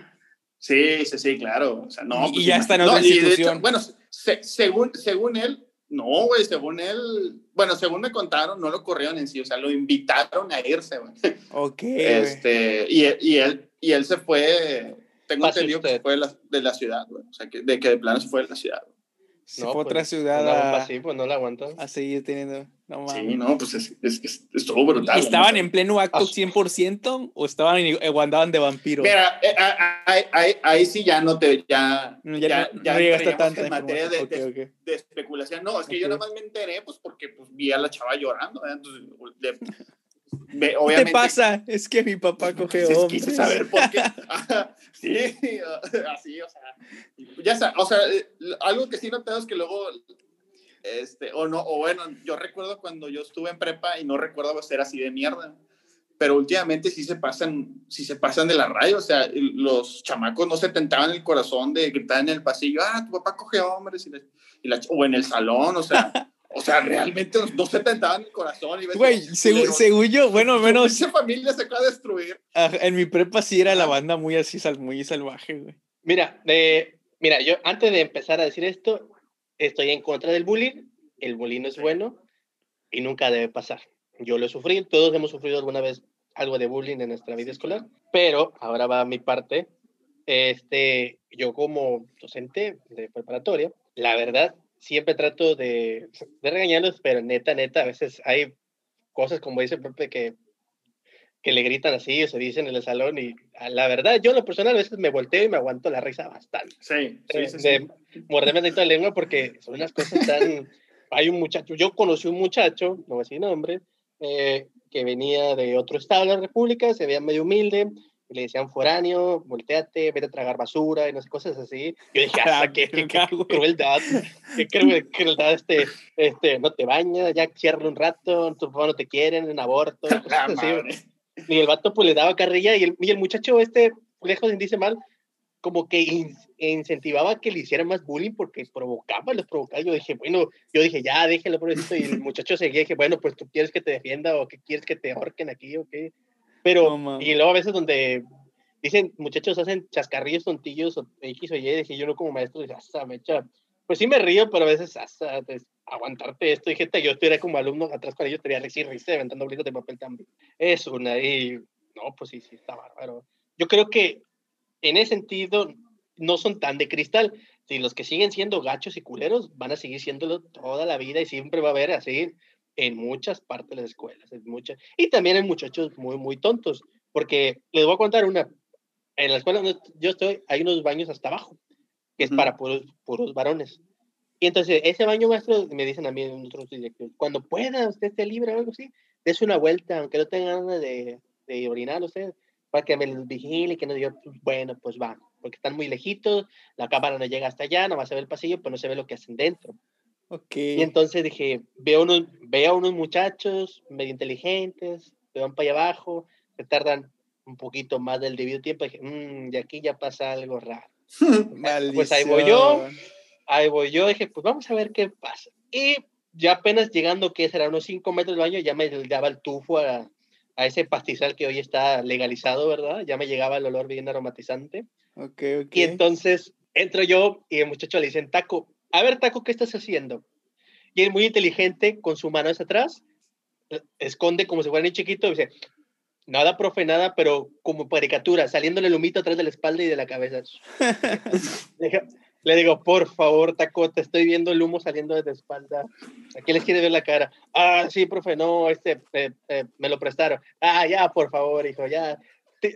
Sí, sí, sí, claro. O sea, no, y pues ya está en otra institución. bueno, según, según él, no, güey, según él, bueno, según me contaron, no lo corrieron en sí, o sea, lo invitaron a irse, güey. Ok. Este, y, y, él, y él se fue, tengo entendido que fue de la, de la ciudad, güey. O sea, que, de que de plano se fue de la ciudad. Se no, fue otra pues, ciudad a, pues no la aguantó. A seguir teniendo. No, sí, no, pues es, es, estuvo brutal. ¿Estaban en pleno acto 100% o estaban o andaban de vampiro? Mira, eh, ahí, ahí, ahí, sí ya no te. Ya, ya, ya, no, ya llegaste tanto. En materia de, okay, okay. de, especulación. No, es que yo nada más me enteré, pues porque pues, vi a la chava llorando. Entonces, de, ¿Qué te pasa? Es que mi papá coge hombres. Quise saber por qué. sí, así, o sea. Ya sabes, o sea, algo que sí notado es que luego, este, o no, o bueno, yo recuerdo cuando yo estuve en prepa y no recuerdo ser así de mierda. Pero últimamente sí se pasan, sí se pasan de la raya, o sea, los chamacos no se tentaban el corazón de gritar en el pasillo, ah, tu papá coge hombres, y, y la, o en el salón, o sea, O sea, realmente no se tentaban el corazón. Güey, según, según, yo, bueno, menos. Esa familia se acaba de destruir. En mi prepa sí era la banda muy así, muy salvaje, güey. Mira, mira, yo antes de empezar a decir esto, estoy en contra del bullying. El bullying no es bueno y nunca debe pasar. Yo lo he sufrido, todos hemos sufrido alguna vez algo de bullying en nuestra vida escolar, pero ahora va mi parte. Este, yo como docente de preparatoria, la verdad, siempre trato de, de regañarlos, pero neta, neta, a veces hay cosas como dice Pepe que, que le gritan así o se dicen en el salón y la verdad, yo en lo personal a veces me volteo y me aguanto la risa bastante. Sí, sí, sí, De morderme dentro la lengua porque son unas cosas tan... Hay un muchacho, yo conocí un muchacho, no voy a decir nombre, eh, que venía de otro estado de la República, se veía medio humilde, le decían foráneo, volteate, vete a tragar basura y no sé, cosas así. Yo dije, ah, qué, qué, qué, crueldad, qué crueldad, este, este, no te bañas, ya cierra un rato, tu papá no te quieren, un aborto, cosas así. Y el vato pues le daba carrilla y el, y el muchacho este, lejos de dice mal, como que incentivaba que le hicieran más bullying porque provocaba, los provocaba. Yo dije, bueno, yo dije, ya, déjelo, pobrecito. Y el muchacho seguía, dije, bueno, pues tú quieres que te defienda o que quieres que te ahorquen aquí o qué. Pero, y luego a veces donde dicen, muchachos hacen chascarrillos tontillos o X o Y, dije yo no como maestro, dije, hasta me echa. Pues sí me río, pero a veces hasta pues, aguantarte esto. Dije, yo estuviera como alumno atrás con ellos, estaría risa y risa, levantando bolitas de papel también. Es una, y no, pues sí, sí, está bárbaro. Yo creo que en ese sentido no son tan de cristal. Si los que siguen siendo gachos y culeros van a seguir siéndolo toda la vida y siempre va a haber así en muchas partes de las escuelas, en muchas, y también hay muchachos muy, muy tontos, porque les voy a contar una, en la escuela donde yo estoy hay unos baños hasta abajo, que es para puros, puros varones. Y entonces ese baño maestro, me dicen a mí en otros directores, cuando pueda, usted esté libre o algo así, des una vuelta, aunque no tenga ganas de, de orinar usted, para que me vigile, que no diga, pues, bueno, pues va, porque están muy lejitos, la cámara no llega hasta allá, no va a ver el pasillo, pero no se ve lo que hacen dentro. Okay. Y entonces dije, veo, unos, veo a unos muchachos medio inteligentes, que van para allá abajo, que tardan un poquito más del debido tiempo. Dije, mmm, y aquí ya pasa algo raro. pues ahí voy yo, ahí voy yo. Dije, pues vamos a ver qué pasa. Y ya apenas llegando, que será unos 5 metros del baño, ya me daba el tufo a, a, ese pastizal que hoy está legalizado, ¿verdad? Ya me llegaba el olor bien aromatizante. Okay, okay. Y entonces entro yo y el muchacho le dicen taco a ver, Taco, ¿qué estás haciendo? Y él muy inteligente, con su mano hacia atrás, eh, esconde como si fuera ni chiquito y dice, nada, profe, nada, pero como caricatura, saliéndole el humito atrás de la espalda y de la cabeza. Le digo, por favor, Taco, te estoy viendo el humo saliendo de la espalda. ¿A quién les quiere ver la cara? Ah, sí, profe, no, este, eh, eh, me lo prestaron. Ah, ya, por favor, hijo, ya,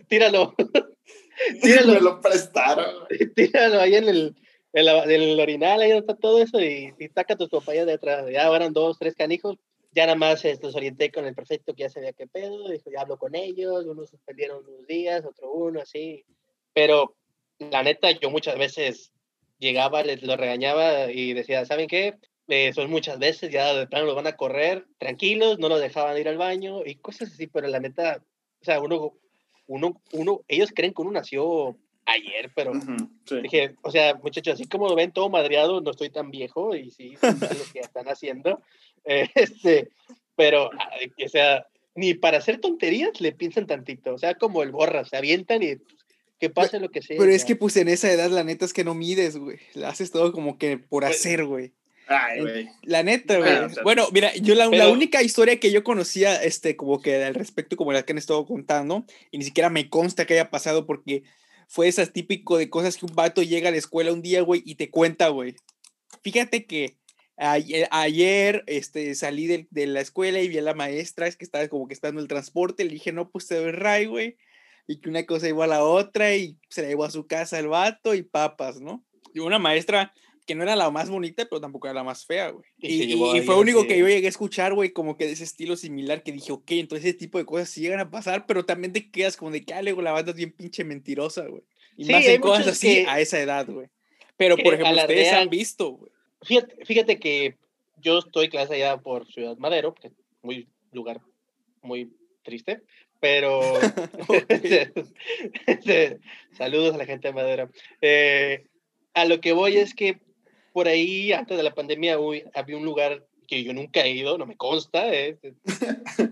tíralo. tíralo. me lo prestaron. Tíralo ahí en el, en, el orinal, ahí está todo eso, y, y saca tus compañeros de atrás. Ya eran dos, tres canijos, ya nada más este, los orienté con el perfecto que ya sabía qué pedo, dijo, ya hablo con ellos, unos suspendieron unos días, otro uno, así. Pero la neta, yo muchas veces llegaba, les lo regañaba y decía, ¿saben qué? Eh, son muchas veces, ya de plano los van a correr tranquilos, no los dejaban ir al baño y cosas así, pero la neta, o sea, uno, uno, uno, ellos creen que uno nació ayer, pero dije, o sea, muchachos, así como lo ven todo madreado, no estoy tan viejo y sí, lo que están haciendo, este, pero, o sea, ni para hacer tonterías le piensan tantito, o sea, como el borra, se avientan y que pase lo que sea. Pero es que pues en esa edad la neta es que no mides, güey. Haces todo como que por pues, hacer, güey. Ay, güey. La neta, güey. bueno, mira, yo la, la, única historia que yo conocía, este, como que al respecto, como la que han estado contando, y ni siquiera me consta que haya pasado porque fue esas típico de cosas que un vato llega a la escuela un día, güey, y te cuenta, güey. Fíjate que ayer, ayer este, salí de, de, la escuela y vi a la maestra, es que estaba como que esperando el transporte, le dije, no, pues te doy ray, güey y que una cosa iba a la otra y se la llevó a su casa el vato y papas, ¿no? Y una maestra que no era la más bonita, pero tampoco era la más fea, güey. Y, fue lo único que yo llegué a escuchar, güey, como que de ese estilo similar, que dije, ok, entonces ese tipo de cosas sí llegan a pasar, pero también te quedas como de que, ah, la banda es bien pinche mentirosa, güey. Y más en cosas así a esa edad, güey. Pero, por ejemplo, ustedes han visto, güey. Fíjate, fíjate que yo estoy clase allá por Ciudad Madero, que es muy lugar muy triste, pero saludos a la gente de Madera. Eh, a lo que voy es que por ahí, antes de la pandemia, había un lugar que yo nunca he ido, no me consta, eh,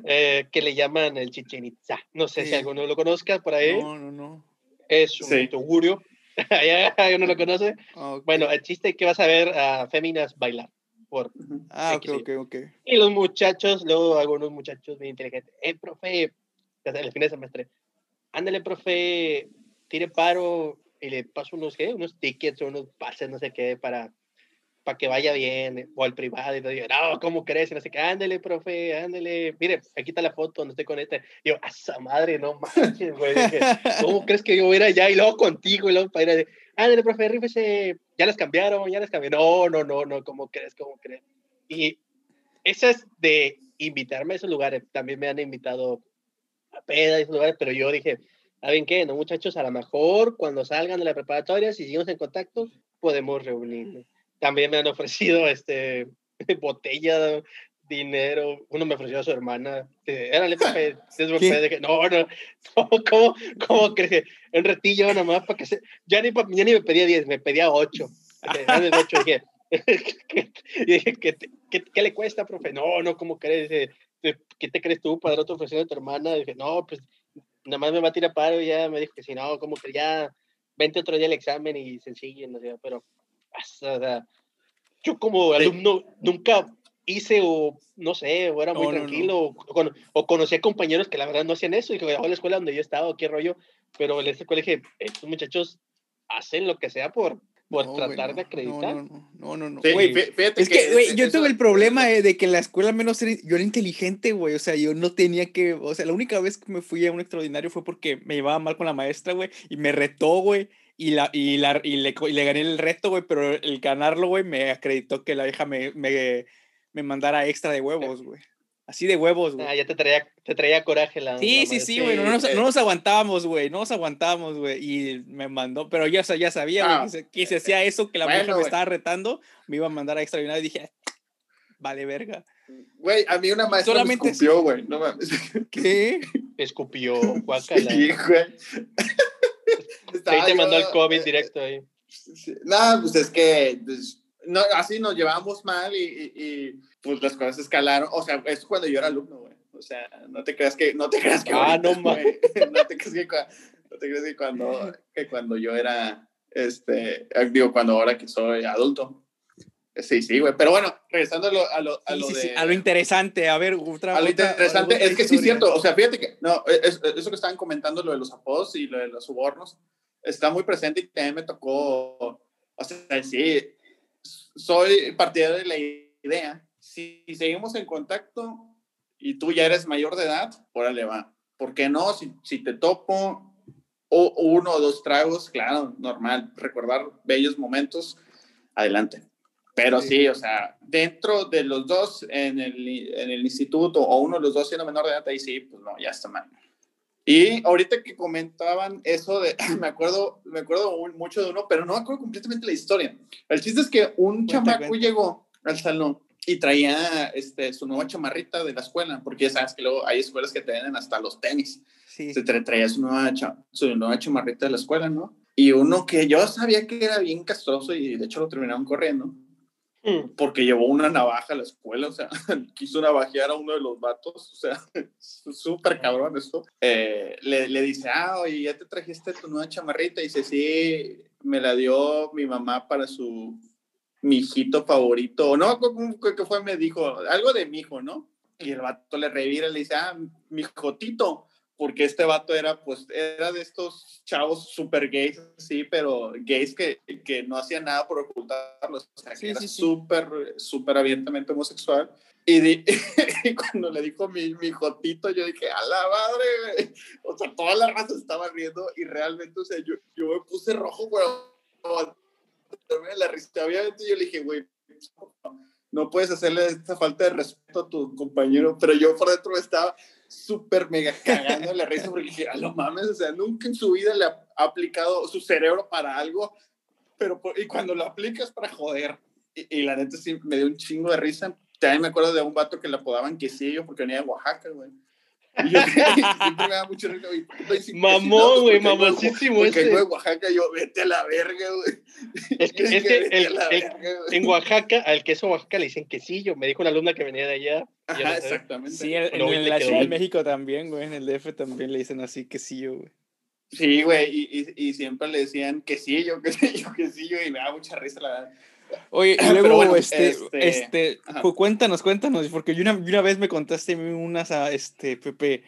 eh, que le llaman el Chichen Itza. No sé si alguno lo conozca por ahí. No, no, no. Es un sí. augurio. ¿Uno lo conoce? Bueno, el chiste es que vas a ver a féminas bailar. Por ah, ok, ok, ok. Y los muchachos, luego algunos muchachos muy inteligentes. Eh, profe, el fin de semestre. Ándale, profe, tire paro y le paso unos, ¿qué? unos tickets o unos pases, no sé qué, para, para que vaya bien, o al privado, y le digo, no, ¿cómo crees? Y no sé qué, ándale, profe, ándale, mire, aquí está la foto donde estoy con este. Y yo, a esa madre, no manches, güey, ¿cómo crees que yo voy a ir allá y luego contigo y luego para ir a ándale, profe, rífese, ya las cambiaron, ya las cambiaron. No, no, no, no, ¿cómo crees? ¿Cómo crees? Y eso es de invitarme a esos lugares. También me han invitado peda y esos lugares, pero yo dije, ¿saben qué? No, muchachos, a lo mejor cuando salgan de la preparatoria, si seguimos en contacto, podemos reunirnos. También me han ofrecido este, botella, dinero. Uno me ofreció a su hermana. Era el no, no, no, ¿cómo, cómo crees? Un retillo nada para que se. Ya ni, ya ni me pedía 10, me pedía 8. De 8 dije, ¿qué, qué, qué, le cuesta, profe? No, no, ¿cómo crees? ¿qué te crees tú para dar otra ofreciendo a tu hermana? dije, no, pues nada más me va a tirar paro y ya me dijo que si no, como que ya vente otro día el examen y sencillo, no sé, pero o sea, yo como alumno nunca hice o no sé, o era muy tranquilo, O, o, conocía compañeros que la verdad no hacían eso, y que a la escuela donde yo estaba, qué rollo, pero en escuela dije, estos muchachos hacen lo que sea por, por tratar de acreditar. No, no, no. es que, güey, yo tuve el problema de que en la escuela menos yo era inteligente, güey. O sea, yo no tenía que. O sea, la única vez que me fui a un extraordinario fue porque me llevaba mal con la maestra, güey. Y me retó, güey. Y, la, y, la, y, le, y le gané el reto, güey. Pero el ganarlo, güey, me acreditó que la vieja me, me, me mandara extra de huevos, güey. Así de huevos, güey. Ah, ya te traía, te traía coraje la. Sí, sí, sí, güey. No, nos, no nos aguantábamos, güey. No nos aguantábamos, güey. Y me mandó, pero yo ya sabía, güey, ah, que, se, hacía eso, que la mujer me estaba retando, me iba a mandar a extraordinario y dije, vale, verga. Güey, a mí una maestra Solamente me escupió, güey. No mames. ¿Qué? Escupió, guacala. Sí, güey. Ahí te mandó el COVID directo ahí. No, pues es que pues, no, así nos llevamos mal y, y, pues las cosas escalaron. O sea, es cuando yo era alumno, güey. O sea, no te creas que, no te creas que. Ah, no mames. no te creas que, no te creas que cuando, que cuando yo era, este, digo, cuando ahora que soy adulto. Sí, sí, güey. Pero bueno, regresando a lo, a lo, a Sí, lo sí, de... sí, a lo interesante, a ver, otra A lo otra- interesante es que sí es historia. cierto, o sea, fíjate que, no, es- eso que estaban comentando, lo de los apodos y lo de los sobornos, está muy presente y también me tocó, o sea, sí, soy partidario de la idea, si seguimos en contacto y tú ya eres mayor de edad, órale va, ¿por qué no? Si, si te topo o uno o dos tragos, claro, normal, recordar bellos momentos, adelante. Pero Sí. sí, o sea, dentro de los dos en el, en el instituto o uno de los dos siendo menor de edad, ahí sí, pues no, ya está mal. Y ahorita que comentaban eso de, me acuerdo, me acuerdo mucho de uno, pero no me acuerdo completamente la historia. El chiste es que un Cuenta, chamaco cuenta. llegó al salón y traía este, su nueva chamarrita de la escuela, porque ya sabes que luego hay escuelas que te venden hasta los tenis Sí. se tra- traía su nueva, su nueva chamarrita de la escuela, ¿no? Y uno que yo sabía que era bien castroso y de hecho lo terminaron corriendo. Porque llevó una navaja a la escuela, o sea, quiso navajear a uno de los vatos, o sea, súper cabrón esto. Eh, le, le dice, ah, oye, ya te trajiste tu nueva chamarrita. Y dice, sí, me la dio mi mamá para su mi hijito favorito. O no, ¿cómo que fue? Me dijo, algo de mi hijo, ¿no? Y el vato le revira y le dice, ah, mi jotito. Porque este vato era, pues, era de estos chavos súper gays, sí, pero gays que, que no hacían nada por ocultarlo. O sea, que Sí, era sí, sí. súper, súper abiertamente homosexual. Y, di- y cuando le dijo mi, mi jotito, yo dije, a la madre. O sea, toda la raza estaba riendo y realmente, o sea, yo, yo me puse rojo, güey. La risa, obviamente yo le dije, güey, no puedes hacerle esta falta de respeto a tu compañero, pero yo por dentro estaba súper mega cagando la risa porque dije, a lo mames, o sea, nunca en su vida le ha aplicado su cerebro para algo, pero y cuando lo aplicas para joder, y, y la neta sí me dio un chingo de risa. También me acuerdo de un vato que le apodaban quesillo porque venía de Oaxaca, güey. Y yo siempre me da mucho risa, güey. ¿por qué le dicen Mamón, güey, Porque Porque ese. vengo de Oaxaca, yo, vete a la verga, güey. Es que, es que "Vete a el- el- verga, güey". en Oaxaca, al queso Oaxaca le dicen quesillo. Me dijo una alumna que venía de allá. Ajá, exactamente. Sí, en, Bueno, en ahorita la Ciudad de. México también, güey. En el DF también le dicen así que sí, yo, güey. Sí, güey, y, y, y siempre le decían quesillo, quesillo, quesillo, y me da mucha risa, la verdad. Oye, y luego, bueno, este, este, este, cuéntanos, cuéntanos, porque yo una, una vez me contaste unas, a, este, Pepe,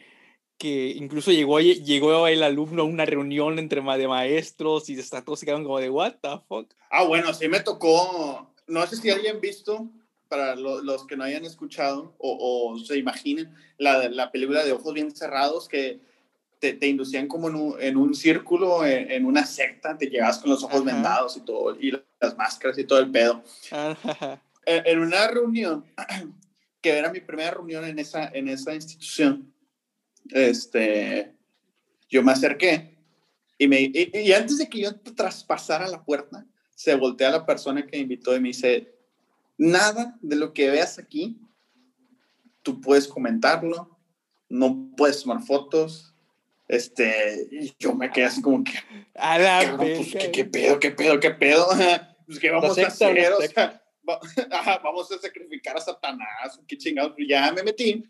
que incluso llegó, llegó el alumno a una reunión entre ma- de maestros y hasta todos se quedaron como de, what the fuck? Ah, bueno, sí me tocó, no sé si hayan visto, para lo- los que no hayan escuchado o, o se imaginen, la, la película de Ojos Bien Cerrados que te, te inducían como en un, en un círculo, en, en una secta, te llevabas con los ojos Ajá. vendados y todo, y las máscaras y todo el pedo. Ajá. en, en una reunión, que era mi primera reunión en esa, en esa institución, este, yo me acerqué y, me, y, y antes de que yo traspasara la puerta, se voltea la persona que me invitó y me dice, nada de lo que veas aquí, tú puedes comentarlo, no puedes tomar fotos. Este, y yo me quedé así como que, A la pues, ¿qué, qué pedo, qué pedo, qué pedo? Pues, ¿qué vamos a hacer? O sea, va- ajá, vamos a sacrificar a Satanás, qué chingados. Pues, Ya me metí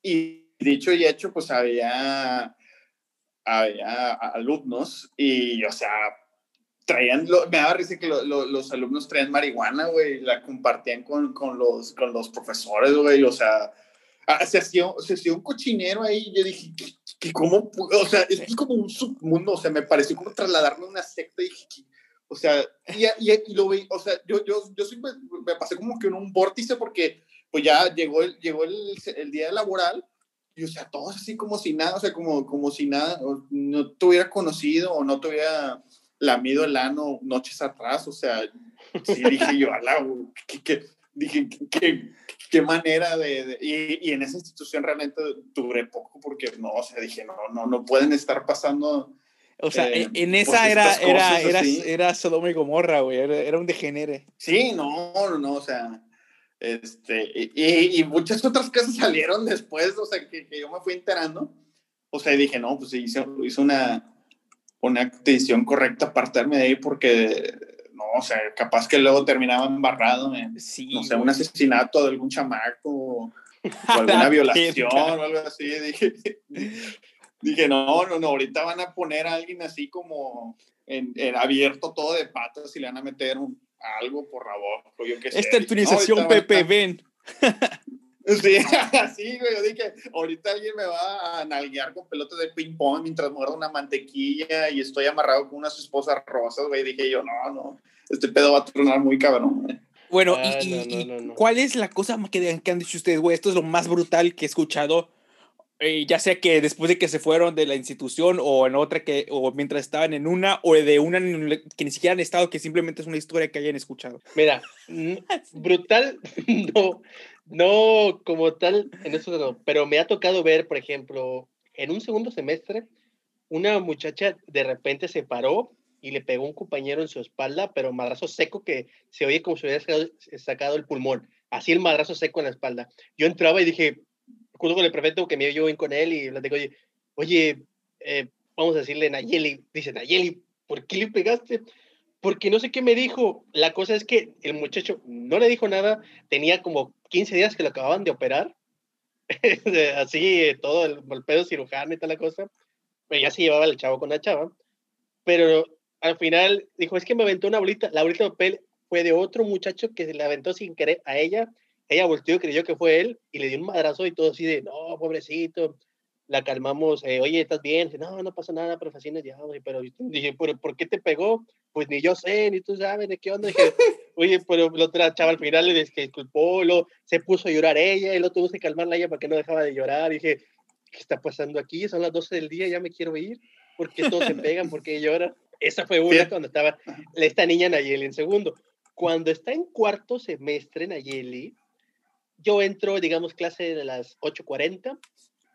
y dicho y hecho, pues había, había alumnos y, o sea, traían, lo- me daba risa que lo- lo- los alumnos traían marihuana, güey, la compartían con, con, los, con los profesores, güey, o sea, ah, se hacía, se hacía un cochinero ahí yo dije, ¿qué, qué- cómo? O sea, es como un submundo, o sea, me pareció como trasladarme a una secta y dije, ¿qué? o sea, y, y, y lo vi, o sea, yo, yo, yo siempre me pasé como que en un vórtice porque pues ya llegó el, llegó el, el día laboral y, o sea, todos así como si nada, o sea, como, como si nada, no te hubiera conocido o no te hubiera lamido el ano noches atrás, o sea, sí dije yo, ala, güey, ¿qué, qué, dije, ¿qué, qué manera de... de- y, y en esa institución realmente duré poco porque, no, o sea, dije, no, no, no pueden estar pasando... O sea, Eh, en- pues, esa era, era, era, así. era Sodoma y Gomorra, güey. Era, era un degenere. Sí, no, no, no, o sea, este, y, y- muchas otras cosas salieron después, o sea, que, que yo me fui enterando. O sea, dije, no, pues hice, hice una, una decisión correcta apartarme de ahí porque, no, o sea, capaz que luego terminaba embarrado en, Sí. no sé, un asesinato de algún chamaco o, alguna violación o algo así. Dije, dije, no, no, no, ahorita van a poner a alguien así como en, en abierto todo de patas y le van a meter un, algo por la boca, yo qué sé. Esta Pepe, ven. Sí, así, güey. Yo dije, ahorita alguien me va a nalguear con pelotas de ping-pong mientras muerdo una mantequilla y estoy amarrado con unas esposas rosas, güey. Dije yo, no, no, este pedo va a tronar muy cabrón, Bueno, y, cuál es la cosa que, que han dicho ustedes, güey? Esto es lo más brutal que he escuchado eh, ya sea que después de que se fueron de la institución o en otra que, o mientras estaban en una, o de una que ni siquiera han estado, que simplemente es una historia que hayan escuchado. Mira, brutal, no, no como tal, en eso no, pero me ha tocado ver, por ejemplo, en un segundo semestre, una muchacha de repente se paró y le pegó un compañero en su espalda, pero madrazo seco que se oye como si hubiera sacado, sacado el pulmón, así el madrazo seco en la espalda. Yo entraba y dije, junto con el prefecto que me yo con él y le digo, oye, oye eh, vamos a decirle Nayeli, dice Nayeli, ¿por qué le pegaste? Porque no sé qué me dijo. La cosa es que el muchacho no le dijo nada, tenía como 15 días que lo acababan de operar, así todo el, el, pedo cirujano y tal la cosa, pero ya se llevaba el chavo con la chava, pero al final dijo, es que me aventó una bolita, la bolita de papel fue de otro muchacho que se le aventó sin querer a ella ella volteó y creyó que fue él y le dio un madrazo y todo así de, no, pobrecito. La calmamos, eh, oye, ¿estás bien? Dice, no, no pasa nada, pero pero dije, ¿por, ¿por qué te pegó? Pues ni yo sé, ni tú sabes de qué onda. Dije, oye, pero la otra chava al final le disculpó, lo, se puso a llorar ella, y lo tuvo que calmarla ella para que no dejaba de llorar. Dije, ¿qué está pasando aquí? Son las 12 del día, ya me quiero ir. ¿Por qué todos se pegan? ¿Por qué lloran? Esa fue una cuando estaba esta niña Nayeli en segundo. Cuando está en cuarto semestre Nayeli, yo entro, digamos, clase de las 8.40.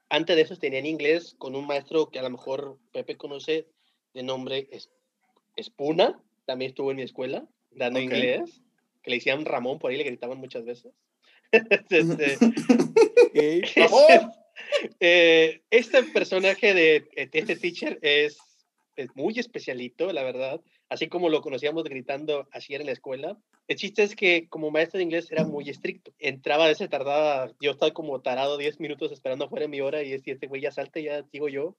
Antes de eso tenía en inglés con un maestro que a lo mejor Pepe conoce de nombre Espuna. También estuvo en mi escuela dando inglés. Que le decían Ramón, por ahí le gritaban muchas veces. este, eh, este personaje de, de este teacher es, es muy especialito, la verdad así como lo conocíamos gritando así en la escuela. El chiste es que como maestro de inglés era muy estricto. Entraba a veces tardaba, yo estaba como tarado 10 minutos esperando afuera mi hora y este güey ya salta, ya digo yo,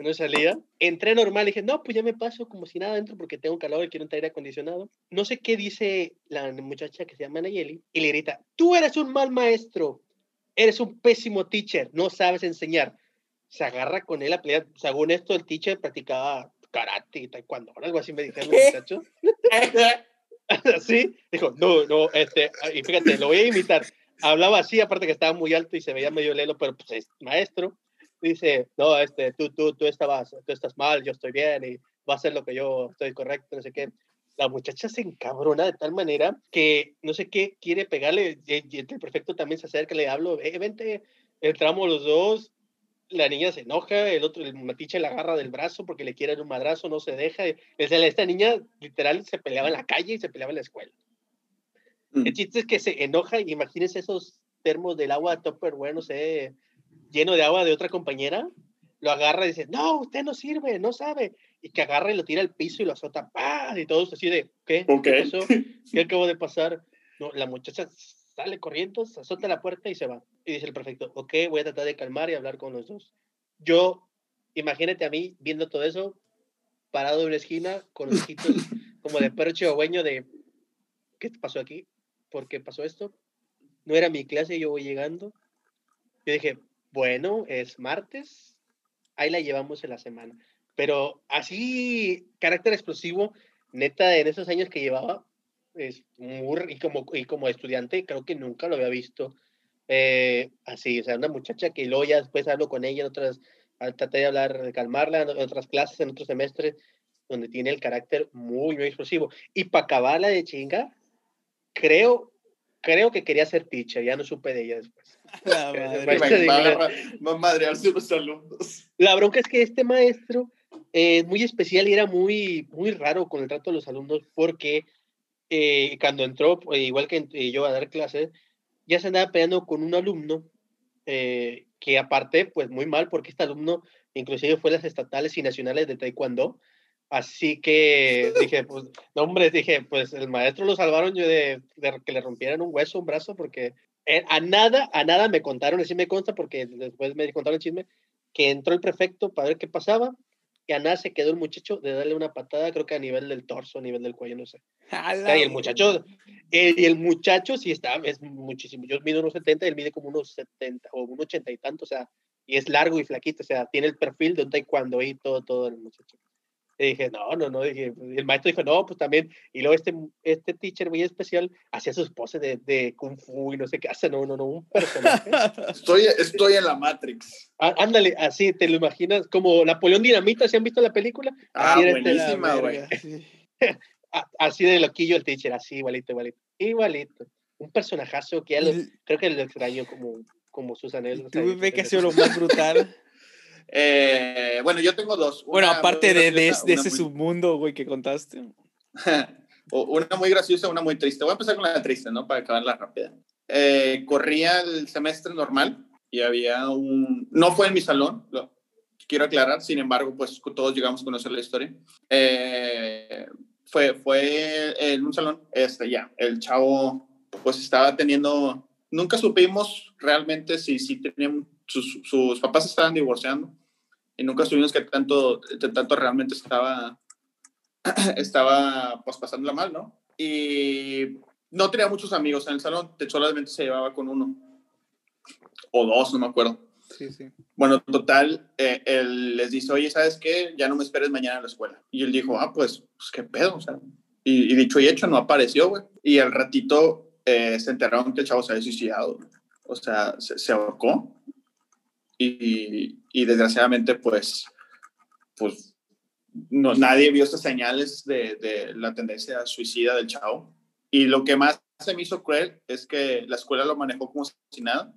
no salía. Entré normal, dije, no, pues ya me paso como si nada dentro porque tengo calor y quiero un aire acondicionado. No sé qué dice la muchacha que se llama Nayeli y le grita, tú eres un mal maestro, eres un pésimo teacher, no sabes enseñar. Se agarra con él a pelear. Según esto, el teacher practicaba karate y taekwondo, algo así me dijeron los muchachos. así, dijo, no, no, este, y fíjate, lo voy a imitar. Hablaba así, aparte que estaba muy alto y se veía medio lelo, pero pues es maestro. Dice, no, este, tú, tú, tú estabas, tú estás mal, yo estoy bien y va a ser lo que yo estoy correcto, no sé qué. La muchacha se encabrona de tal manera que no sé qué quiere pegarle. Y el perfecto también se acerca, le hablo, eh, vente, entramos los dos, la niña se enoja, el otro, el matiche la agarra del brazo porque le quiere un madrazo, no se deja. Esta niña literal se peleaba en la calle y se peleaba en la escuela. Mm. El chiste es que se enoja, imagínense esos termos del agua Tupperware, no sé, lleno de agua de otra compañera, lo agarra y dice, no, usted no sirve, no sabe. Y que agarra y lo tira al piso y lo azota, ¡pah! Y todos así de, ¿qué? ¿Qué pasó? ¿Qué acabó de pasar? No, la muchacha sale corriendo, se azota la puerta y se va. Y dice el prefecto, ok, voy a tratar de calmar y hablar con los dos. Yo, imagínate a mí viendo todo eso, parado en una esquina, con los ojitos como de perro chihuahueño de, ¿qué pasó aquí? ¿Por qué pasó esto? No era mi clase, yo voy llegando. Yo dije, bueno, es martes, ahí la llevamos en la semana. Pero así, carácter explosivo, neta, en esos años que llevaba, es muy, y como, y como estudiante creo que nunca lo había visto eh, así, o sea, una muchacha que luego ya después hablo con ella en otras, traté de hablar, de calmarla en otras clases, en otros semestres, donde tiene el carácter muy, muy explosivo. Y para acabarla de chinga, creo, creo que quería ser teacher, ya no supe de ella después. La, madrearse los alumnos. La bronca es que este maestro es muy especial y era muy, muy raro con el trato de los alumnos porque eh, cuando entró, igual que eh, yo a dar clases, ya se andaba peleando con un alumno eh, que aparte, pues muy mal, porque este alumno inclusive fue las estatales y nacionales de Taekwondo. Así que dije, pues, no, hombre, dije, pues el maestro lo salvaron yo de, que le rompieran un hueso, un brazo, porque a nada, a nada me contaron, así me consta, porque después me contaron el chisme, que entró el prefecto para ver qué pasaba, y a nada se quedó el muchacho de darle una patada, creo que a nivel del torso, a nivel del cuello, no sé. y el muchacho, y el muchacho sí está, es muchísimo. Yo mido unos 70 y él mide como unos 70 o unos 80 y tanto, o sea, y es largo y flaquito, o sea, tiene el perfil de un taekwondo y todo, todo el muchacho. Y dije, no, no, no, dije, el maestro dijo, no, pues también, y luego este, este teacher muy especial hacía sus poses de, de kung fu y no sé qué hace, no, no, no, un personaje. estoy, estoy en la Matrix. ándale, así, te lo imaginas, como Napoleón Dinamita, ¿se han visto la película? Ah, así buenísima, güey. así de loquillo el teacher, así, igualito, igualito, igualito. Un personajazo que ya lo, creo que lo extraño como, como Susan L. ¿Tú ves que ha sido lo más brutal? Eh, bueno, yo tengo dos. bueno, aparte de, de, ese submundo, güey, que contaste. una muy graciosa, una muy triste. Voy a empezar con la triste, ¿no? Para acabarla rápida. Eh, corría el semestre normal y había un... No fue en mi salón, lo quiero aclarar, sin embargo, pues todos llegamos a conocer la historia. Eh, fue, fue en un salón, este, ya, el chavo pues estaba teniendo... Nunca supimos realmente si, si tenían sus, sus papás estaban divorciando y nunca supimos que tanto, tanto realmente estaba, estaba pues pasándola mal, ¿no? Y no tenía muchos amigos en el salón, de solamente se llevaba con uno o dos, no me acuerdo. Sí, sí. Bueno, total, eh, él les dice, oye, ¿sabes qué? Ya no me esperes mañana en la escuela. Y él dijo, ah, pues, pues qué pedo, o sea. Y, dicho y hecho, no apareció, güey. Y al ratito eh, se enteraron que el chavo se había suicidado. O sea, se, se ahorcó y, y desgraciadamente pues, pues no, nadie vio estas señales de, de, la tendencia suicida del chavo. Y lo que más se me hizo cruel es que la escuela lo manejó como si nada.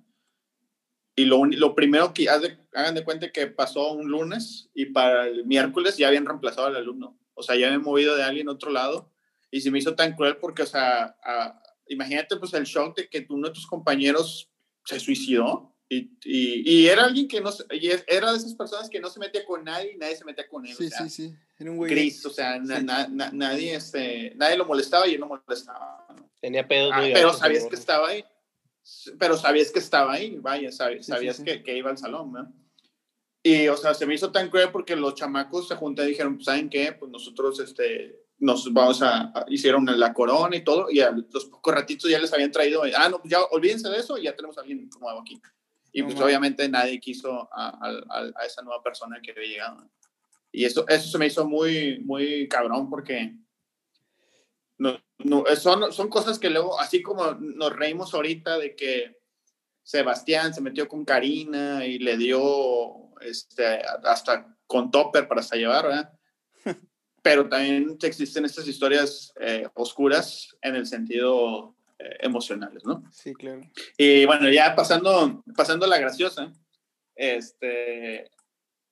Y lo, lo primero que hagan de cuenta que pasó un lunes y para el miércoles ya habían reemplazado al alumno. O sea, ya habían movido de alguien a otro lado. Y se me hizo tan cruel porque, o sea, imagínate pues el shock de que uno de tus compañeros se suicidó y, y, era alguien que no, y era de esas personas que no se metía con nadie y nadie se metía con él. Sí, sí, sí. Era un güey. Gris, o sea, nadie, este, nadie lo molestaba y él no molestaba. Tenía pedos ah, Pero sabías que estaba ahí. Pero sabías que estaba ahí, vaya, sabías, sabías que, que, iba al salón, ¿no? Y, o sea, se me hizo tan cruel porque los chamacos se juntaron y dijeron, pues, ¿saben qué? Pues nosotros, este, nos vamos a, hicieron la corona y todo, y a los pocos ratitos ya les habían traído, ah, no, ya olvídense de eso y ya tenemos a alguien nuevo aquí. Y pues obviamente nadie quiso a, a, esa nueva persona que había llegado. Y eso, eso se me hizo muy, muy cabrón porque no, no, son, son cosas que luego, así como nos reímos ahorita de que Sebastián se metió con Karina y le dio este, hasta con topper para hasta llevar, ¿verdad? Pero también existen estas historias eh, oscuras en el sentido eh, emocionales, ¿no? Sí, claro. Y bueno, ya pasando, pasando la graciosa, este,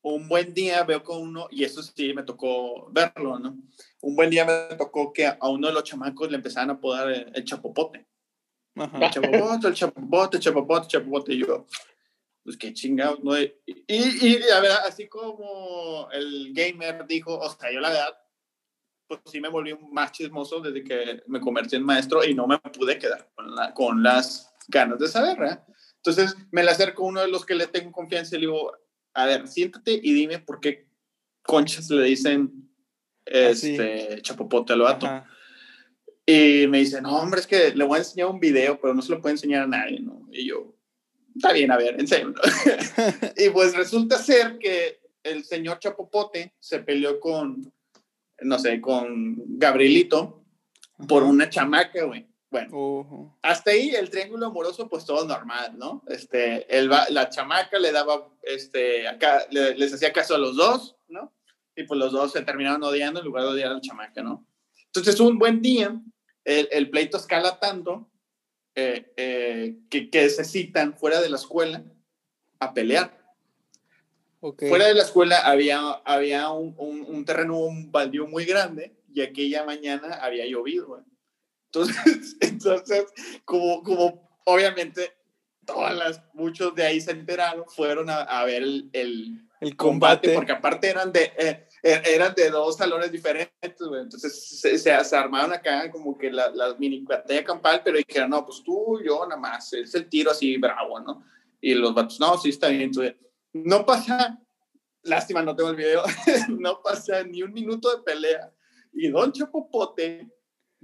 un buen día veo con uno, y eso sí me tocó verlo, ¿no? Un buen día me tocó que a uno de los chamacos le empezaban a apodar el, chapopote. El chapopote, el chapopote, el chapopote, el chapopote, y yo, pues qué chingados, ¿no? Y, y, y, a ver, así como el gamer dijo, o sea, yo la verdad, pues sí me volví más chismoso desde que me convertí en maestro y no me pude quedar con, la, con las ganas de saber, ¿verdad? Entonces me le acerco a uno de los que le tengo confianza y le digo, a ver, siéntate y dime por qué conchas le dicen este, chapopote al vato. Y me dice, no, hombre, es que le voy a enseñar un video, pero no se lo puedo enseñar a nadie, ¿no? Y yo, está bien, a ver, enséñalo. y pues resulta ser que el señor Chapopote se peleó con no sé, con Gabrielito por una chamaca, güey. Bueno, hasta ahí el triángulo amoroso, pues todo normal, ¿no? Este, la chamaca le daba, este, acá, les hacía caso a los dos, ¿no? Y pues los dos se terminaron odiando en lugar de odiar a la chamaca, ¿no? Entonces, un buen día, el, pleito escala tanto eh, eh, que, que se citan fuera de la escuela a pelear. Fuera de la escuela había, había un, un, terreno, un baldío muy grande y aquella mañana había llovido. Entonces, entonces como, como obviamente todas las, muchos de ahí se enteraron, fueron a, a ver el, el, el combate. porque aparte eran de, eh, er, eran de dos salones diferentes, entonces se, se, armaron acá como que las la mini batalla campal, pero dijeron, no, pues tú, yo nada más, es el tiro así bravo, ¿no? Y los vatos, no, sí está bien, entonces, no pasa lástima, no tengo el video, no pasa ni un minuto de pelea y Don Chapopote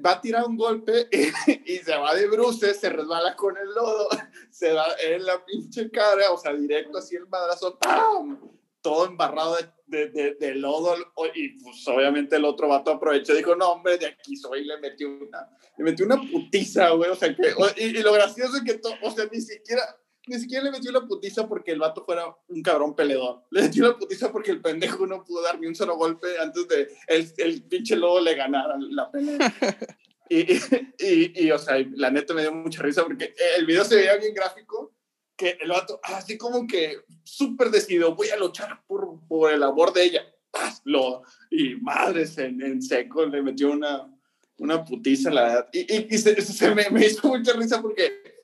va a tirar un golpe y, se va de bruces, se resbala con el lodo, se da en la pinche cara, o sea, directo así el madrazo, ¡pam! todo embarrado de, de, de, lodo y pues obviamente el otro vato aprovechó y dijo, no hombre, de aquí soy, le metió una, le metió una putiza, güey, o sea, que, y, y, lo gracioso es que, o sea, ni siquiera, ni siquiera le metió la putiza porque el vato fuera un cabrón peleador. Le metió la putiza porque el pendejo no pudo dar ni un solo golpe antes de el, el pinche lobo le ganara la pelea. y, y, y, o sea, la neta me dio mucha risa porque el video se veía bien gráfico, que el vato, así como que súper decidido, voy a luchar por, por el amor de ella. ¡Paz! Lo, y madres, en, en seco le metió una, una putiza, la verdad. Y, y, y se, se me, me hizo mucha risa porque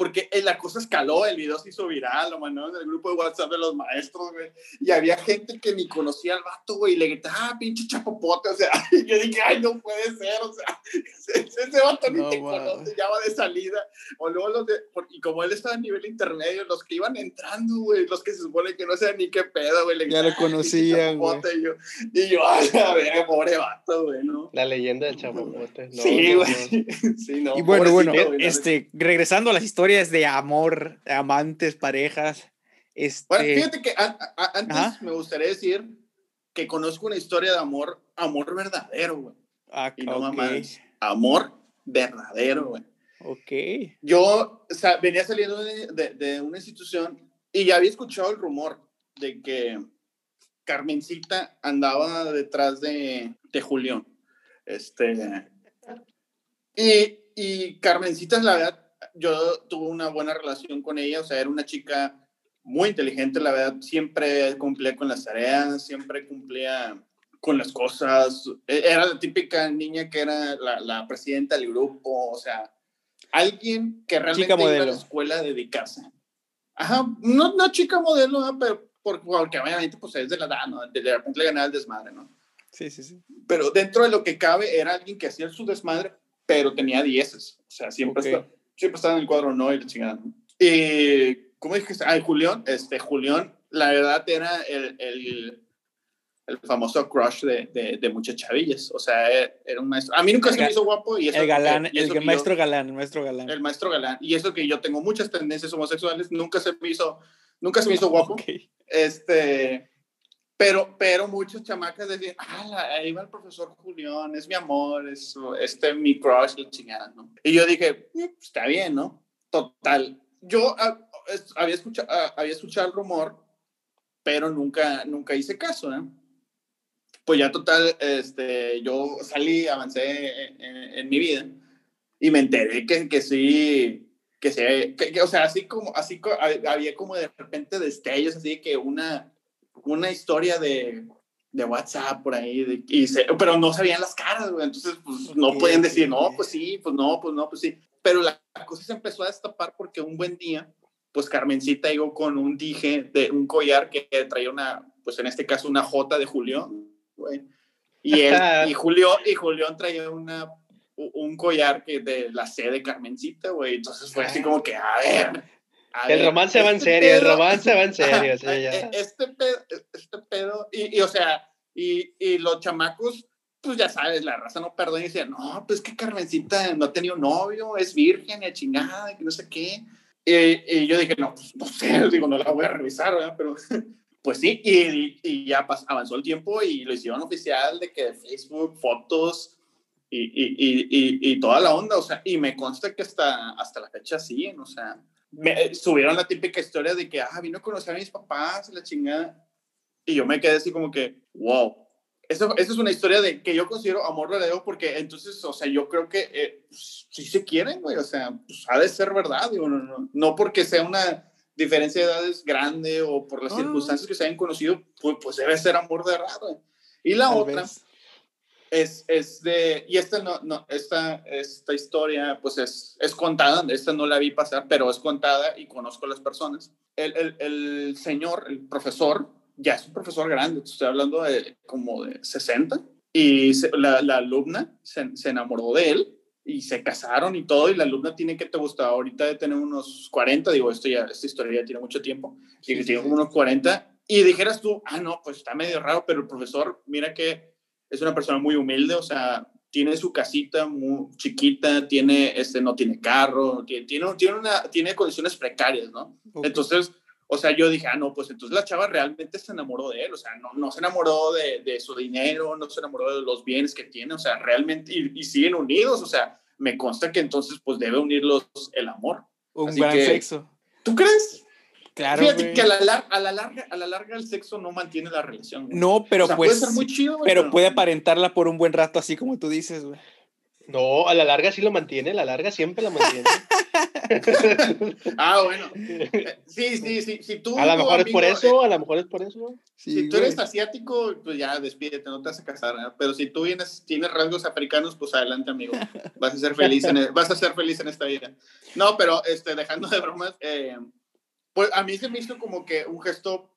porque la cosa escaló, el video se hizo viral, lo mandaron en el grupo de WhatsApp de los maestros, güey, y había gente que ni conocía al vato, güey, y le gritaba, ah, pinche chapopote, o sea, y yo dije, ay, no puede ser, o sea, ese, vato ni te conoce, ya va de salida, o luego los de, y como él estaba a nivel intermedio, los que iban entrando, güey, los que se supone que no sabían ni qué pedo, güey, le ya lo conocían, güey. Y yo, y yo, ay, a ver, pobre vato, güey, ¿no? La leyenda del chapopote. No, sí, güey, no, sí, no. Y bueno, bueno, este, regresando a las historias de amor, amantes, parejas. Este... Bueno, fíjate que a, a, antes Ajá. me gustaría decir que conozco una historia de amor, amor verdadero, güey. Ah, y no okay. mamás, amor verdadero, güey. Ok. Yo o sea, venía saliendo de, de, de, una institución y ya había escuchado el rumor de que Carmencita andaba detrás de, de Julián. Este. Y, y Carmencita, la verdad, yo tuve una buena relación con ella, o sea, era una chica muy inteligente, la verdad, siempre cumplía con las tareas, siempre cumplía con las cosas, e, era la típica niña que era la, la presidenta del grupo, o sea, alguien que realmente iba a la escuela a dedicarse. Ajá, no, no chica modelo, ¿no? pero porque, porque obviamente pues es de la edad, ¿no? De, de repente le ganaba el desmadre, ¿no? Sí, sí, sí. Pero dentro de lo que cabe era alguien que hacía su desmadre, pero tenía dieces, o sea, siempre okay. estaba siempre estaba en el cuadro no y la chingada. Y, ¿cómo dije? Ah, Julián, este, Julián, la verdad era el, el, el famoso crush de, de, de, muchas chavillas. O sea, era un maestro. A mí nunca el se me hizo guapo. Y eso el galán, y eso el maestro yo, galán, el maestro galán. El maestro galán. Y eso que yo tengo muchas tendencias homosexuales, nunca se me hizo, nunca se me hizo guapo. Okay. Este, pero, pero muchas chamacas decían, ah, ahí va el profesor Julián, es mi amor, es este, mi crush, la chingada, ¿no? Y yo dije, mm, está bien, ¿no? Total. Yo uh, había, escuchado, uh, había escuchado el rumor, pero nunca, nunca hice caso, ¿eh? Pues ya total, este, yo salí, avancé en, en, en mi vida y me enteré que, que sí, que sí, que, que, o sea, así como, así había como de repente destellos, así que una una historia de, de WhatsApp por ahí, de, y se, pero no sabían las caras, güey. Entonces, pues no pueden decir, no, pues sí, pues no, pues no, pues sí. Pero la, la cosa se empezó a destapar porque un buen día, pues Carmencita llegó con un dije de un collar que traía una, pues en este caso, una J de Julián, güey. Y él, y Julio, y Julián traía una, un collar que de la C de Carmencita, güey. Entonces fue así como que, a ver, el ver, romance este va en serio, pedo, el romance va en serio. sí, ya. Este pedo, este pedo y, y, o sea, y, y, los chamacos, pues ya sabes, la raza no perdona y decían, no, pues que Carmencita no ha tenido novio, es virgen, y chingada, que no sé qué. Y, y, yo dije, no, pues no sé, digo, no la voy a revisar, ¿verdad? Pero pues sí, y, y ya pas, avanzó el tiempo y lo hicieron oficial de que Facebook, fotos. Y, y, y, y, toda la onda, o sea, y me consta que hasta, hasta la fecha siguen, o sea, me subieron la típica historia de que, ah, vino a conocer a mis papás, la chingada. Y yo me quedé así como que, wow. Eso, eso es una historia de que yo considero amor verdadero porque entonces, o sea, yo creo que eh, pues, sí se quieren, güey, o sea, pues, ha de ser verdad, digo, no, no, no porque sea una diferencia de edades grande o por las oh. circunstancias que se hayan conocido, pues, pues debe ser amor de verdad, güey. Y la Tal otra, vez es, es de, y esta, no, no, esta, esta historia pues es, es contada, esta no la vi pasar, pero es contada y conozco a las personas. El, el, el señor, el profesor, ya es un profesor grande, estoy hablando de como de 60, y se, la, la, alumna se, se, enamoró de él y se casaron y todo, y la alumna tiene que te gusta, ahorita de tener unos 40, digo, esto ya, esta historia ya tiene mucho tiempo, sí, tiene como unos 40, y dijeras tú, ah, no, pues está medio raro, pero el profesor, mira que es una persona muy humilde, o sea, tiene su casita muy chiquita, tiene, este, no tiene carro, tiene, tiene, una, tiene condiciones precarias, ¿no? Entonces, o sea, yo dije, ah, no, pues entonces la chava realmente se enamoró de él, o sea, no, no se enamoró de, de su dinero, no se enamoró de los bienes que tiene, o sea, realmente, y, siguen unidos, o sea, me consta que entonces pues debe unirlos el amor. Un gran sexo. ¿Tú crees? Claro. Fíjate que a la, larga, a la, larga, a la larga el sexo no mantiene la relación. No, pero pues. Puede ser muy chido, Pero puede aparentarla por un buen rato, así como tú dices, güey. No, a la larga sí lo mantiene, a la larga siempre la mantiene. ah, bueno. Sí, sí, sí. Si tú, a lo mejor es por eso, a lo mejor es por eso. si tú eres asiático, pues ya despídete, no te vas a casar. Pero si tú vienes, tienes rasgos africanos, pues adelante, amigo. Vas a ser feliz en, e, vas a ser feliz en esta vida. No, pero este, dejando de bromas, eh, pues a mí se me hizo como que un gesto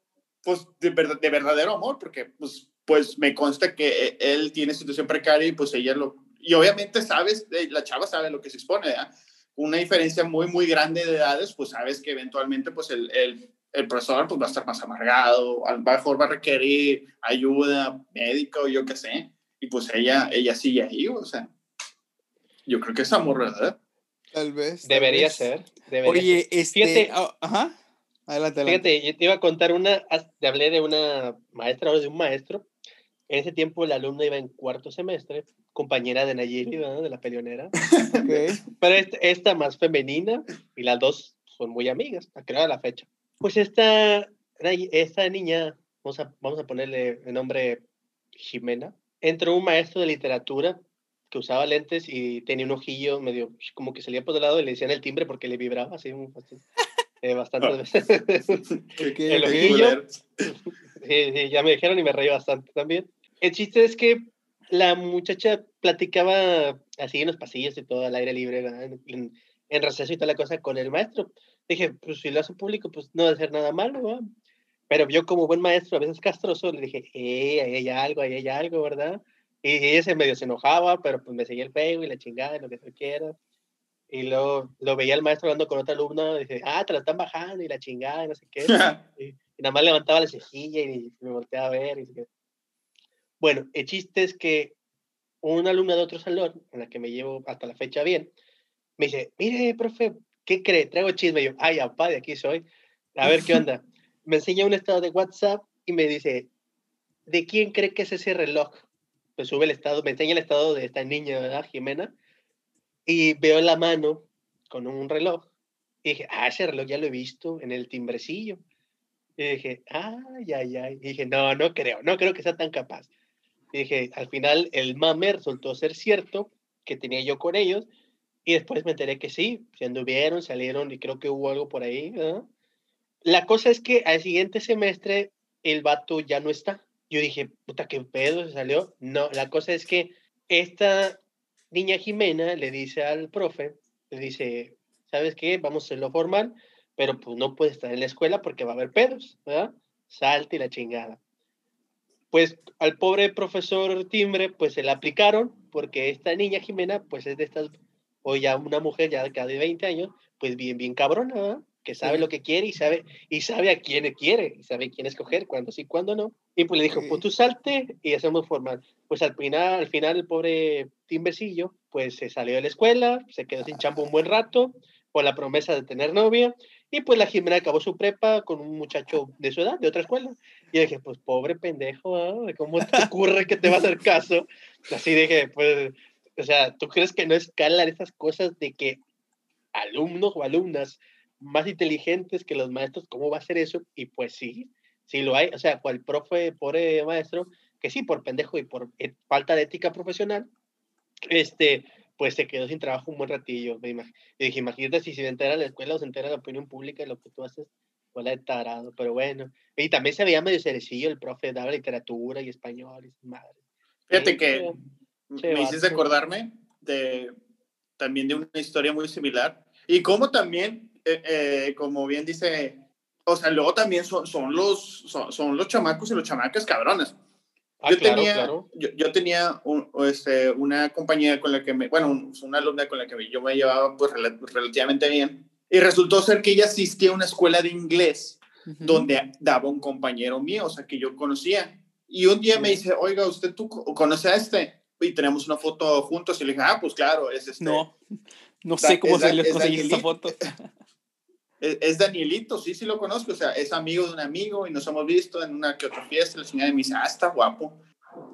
pues de, de verdadero amor, porque pues, pues me consta que eh, él tiene situación precaria y pues ella lo y obviamente sabes, eh, la chava sabe lo que se expone, ¿verdad? Una diferencia muy, muy grande de edades, pues sabes que eventualmente pues el, el, el profesor pues va a estar más amargado, a lo mejor va a requerir ayuda médica o yo qué sé, y pues ella, ella sigue ahí, o sea, yo creo que es amor, ¿verdad? Tal vez. debería ser. Oye, este... Fíjate, ah, ajá. Adelante, adelante. Fíjate, yo te iba a contar una, te hablé de una maestra o de un maestro. En ese tiempo la alumna iba en cuarto semestre compañera de Nayeli, de la peleonera. Pero esta, más femenina y las dos son muy amigas, a crear la fecha. Pues esta, esta niña, vamos a, vamos a ponerle el nombre Jimena, entró un maestro de literatura que usaba lentes y tenía un ojillo medio como que salía por el lado y le decían el timbre porque le vibraba así eh, bastantes veces. el ojillo. Sí, ya me dijeron y me reí bastante también. El chiste es que la muchacha platicaba así en los pasillos y todo al aire libre, en, en, receso y toda la cosa con el maestro. Dije, pues si lo hace público, pues no debe ser nada malo, ¿verdad? Pero yo como buen maestro, a veces castroso, le dije, eh, ahí hay algo, ahí hay algo, ¿verdad? Y ella se medio se enojaba, pero pues me seguía el pego y la chingada, lo que tú quieras. Y luego lo veía el maestro hablando con otra alumna, dije, ah, te la están bajando y la chingada, y no sé qué. y, nada más levantaba la cejilla y, me volteaba a ver. Y, bueno, el chiste es que una alumna de otro salón, en la que me llevo hasta la fecha bien, me dice, mire, profe, ¿qué cree? Traigo chisme. Y yo, ay, apá, de aquí soy. A ver qué onda. me enseña un estado de WhatsApp y me dice, ¿de quién cree que es ese reloj? Pues sube el estado, me enseña el estado de esta niña, ¿verdad, Jimena? Y veo la mano con un reloj. Y dije, ah, ese reloj ya lo he visto en el timbrecillo. Y dije, ay, ay, ay. Y dije, no, no creo, no creo que sea tan capaz. Y dije, al final el mame resultó ser cierto, que tenía yo con ellos, y después me enteré que sí, se anduvieron, salieron y creo que hubo algo por ahí. La cosa es que al siguiente semestre el vato ya no está. Yo dije, puta, qué pedo se salió. No, la cosa es que esta niña Jimena le dice al profe, le dice, ¿sabes qué? Vamos a hacerlo formal, pero pues no puede estar en la escuela porque va a haber pedos, ¿verdad? Salte y la chingada pues al pobre profesor Timbre, pues se le aplicaron, porque esta niña Jimena, pues es de estas, o ya una mujer ya de 20 años, pues bien, bien cabrona, que sabe lo que quiere y sabe, y sabe a quién quiere, y sabe quién escoger, cuándo sí, cuándo no. Y pues le dijo, pues tú salte y hacemos formal. Pues al final, al final el pobre Timbrecillo, pues se salió de la escuela, se quedó sin champo un buen rato, por la promesa de tener novia, y pues la Jimena acabó su prepa con un muchacho de su edad, de otra escuela. Y dije, pues pobre pendejo, ¿ah? ¿cómo te ocurre que te va a hacer caso? Así dije, pues, o sea, ¿tú crees que no escalan esas cosas de que alumnos o alumnas más inteligentes que los maestros, ¿cómo va a ser eso? Y pues sí, sí lo hay. O sea, cual profe, pobre maestro, que sí, por pendejo y por falta de ética profesional, este, pues se quedó sin trabajo un buen ratillo. Me y dije, imagínate si se entera la escuela o se entera la opinión pública de lo que tú haces, fue la de tarado, pero bueno. Y también se veía medio cerecillo, el profe daba literatura y español y madre. Fíjate que me hiciste acordarme de también de una historia muy similar. Y como también, eh, eh, como bien dice, o sea, luego también son, son los, son, son los chamacos y los chamacas cabrones. Ah, yo, tenía, Yo, yo, tenía un, este, una compañía con la que me, bueno, una alumna con la que yo me llevaba pues relativamente bien. Y resultó ser que ella asistía a una escuela de inglés donde daba un compañero mío, o sea, que yo conocía. Y un día me dice, oiga, ¿usted tú conoce a este? Y tenemos una foto juntos. Y le dije, ah, pues claro, es este. No, no sé cómo se le conseguí esta foto. Es, Danielito, sí, sí lo conozco. O sea, es amigo de un amigo y nos hemos visto en una que otra fiesta. La señora me dice, ah, está guapo.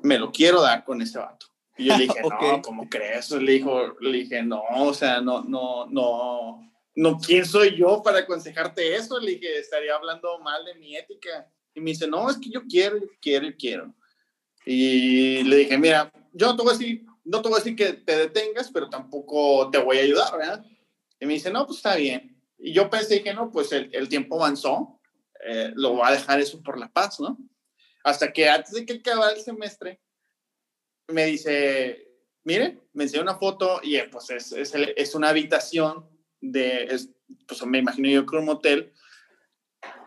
Me lo quiero dar con ese vato. Y yo le dije, no, ¿cómo crees? Le, dijo, le dije, no, o sea, no, no, no, no, ¿quién soy yo para aconsejarte eso? Le dije, estaría hablando mal de mi ética. Y me dice, no, es que yo quiero, yo quiero, yo quiero. Y le dije, mira, yo no te voy a decir, no te voy a decir que te detengas, pero tampoco te voy a ayudar, ¿verdad? Y me dice, no, pues está bien. Y yo pensé que no, pues el, el tiempo avanzó, eh, lo va a dejar eso por la paz, ¿no? Hasta que antes de que acabara el semestre, me dice, mire, me enseñó una foto y eh, pues es, es, es una habitación de, es, pues me imagino yo que un motel,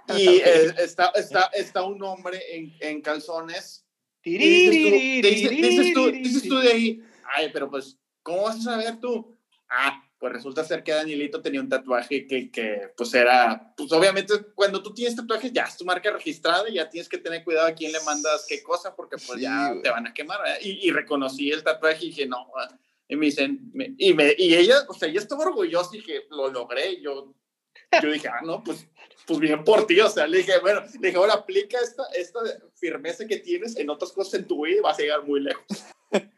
y eh, está, está, está un hombre en, en calzones. Y dices, tú, dices, tú, dices tú de ahí, ay, pero pues, ¿cómo vas a saber tú? Ah, pues resulta ser que Danielito tenía un tatuaje que, que, pues era, pues obviamente cuando tú tienes tatuajes ya es tu marca registrada y ya tienes que tener cuidado a quién le mandas qué cosa porque pues ya te van a quemar. Y, y, reconocí el tatuaje y dije, no, y me dicen, y, me, y ella, o sea, ella estaba orgullosa y dije, lo logré. Yo, yo dije, ah, no, pues, pues bien por ti, o sea, le dije, bueno, le dije, ahora aplica esta, esta firmeza que tienes en otras cosas en tu vida y vas a llegar muy lejos.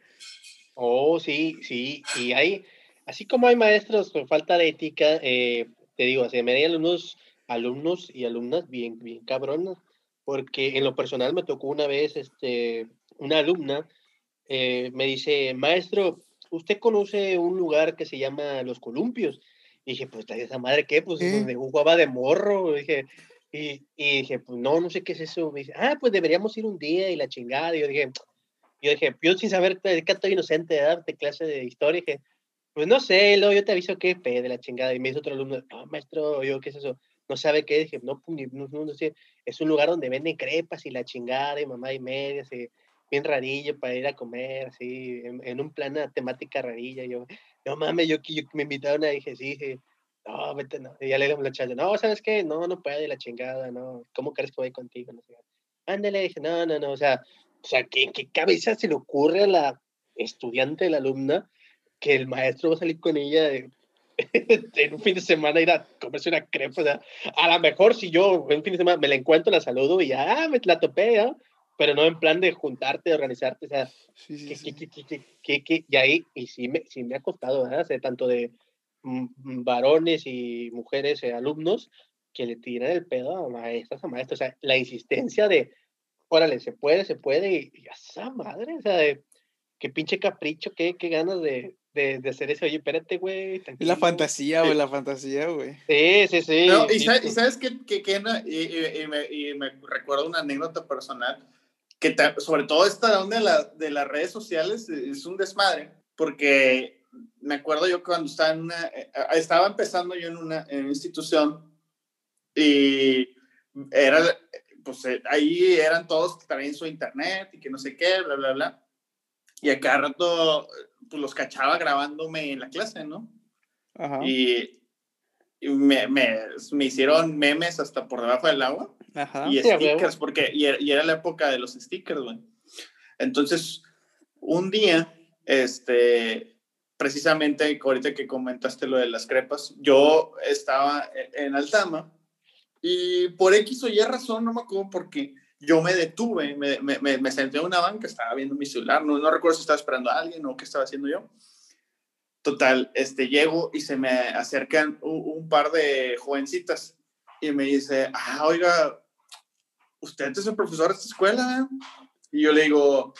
Oh, sí, sí, y hay así como hay maestros con falta de ética, eh, te digo, se me alumnos, alumnos y alumnas bien, bien cabronas, porque en lo personal me tocó una vez, este, una alumna eh, me dice, maestro, ¿usted conoce un lugar que se llama Los Columpios? Y dije, pues, esa madre qué? Pues, donde jugaba de morro, dije, y, y, dije, pues, no, no sé qué es eso. Me dice, ah, pues deberíamos ir un día y la chingada. Y yo dije, yo dije, yo sin saber que estoy inocente de darte clase de historia, dije, pues no sé, luego yo te aviso qué pe de la chingada. Y me dice otro alumno, no, maestro, yo, ¿qué es eso? No sabe qué. Dije, no, pues, no, no, no sé. Es un lugar donde venden crepas y la chingada y mamá y media, así, bien rarillo para ir a comer, así, en, un plan temática rarilla. Yo, no mames, yo, yo me invitaron a dije, sí, dije, no, vete, no. Y ya le a la no, ¿sabes qué? No, no puede, la chingada, no. ¿Cómo crees que voy contigo? No sé. Ándale, dije, no, no, no, o sea, o sea, ¿qué, ¿qué cabeza se le ocurre a la estudiante, la alumna? Que el maestro va a salir con ella en un fin de semana ir a comerse una crepa. O sea, a lo mejor si yo en un fin de semana me la encuentro, la saludo y ya, ah, me la topé, ¿no? pero no en plan de juntarte, de organizarte, o sea, sí, sí, sí. y ahí, y sí me, sí me ha costado, ¿verdad? O tanto de varones y mujeres, eh, alumnos, que le tiran el pedo a maestras, a maestros, o sea, la insistencia de, órale, se puede, se puede, y, y esa madre, o sea, de, qué pinche capricho, qué, qué ganas de, de, de hacer eso. Oye, espérate, güey. Es la fantasía, güey, la fantasía, güey. Sí, sí, sí. y, sabes, que, que, que y, me, y, me, recuerdo una anécdota personal, que sobre todo esta onda de, la, de las redes sociales es un desmadre, porque me acuerdo yo cuando estaba en una, eh, estaba empezando yo en una, en una institución y era, pues eh, ahí eran todos que traían su internet y que no sé qué, bla, bla, bla. Y a cada rato pues, los cachaba grabándome en la clase, ¿no? Ajá. Y, me, me, me, hicieron memes hasta por debajo del agua. Ajá. Y stickers, porque y, era la época de los stickers, güey. Entonces, un día, este, precisamente ahorita que comentaste lo de las crepas, yo estaba en Altama y por X o Y razón, no me acuerdo por qué, yo me detuve, me, me, me, senté en una banca, estaba viendo mi celular, no, no recuerdo si estaba esperando a alguien o qué estaba haciendo yo. Total, este, llego y se me acercan un, par de jovencitas y me dice, ah, oiga, ¿usted es el profesor de esta escuela? Y yo le digo,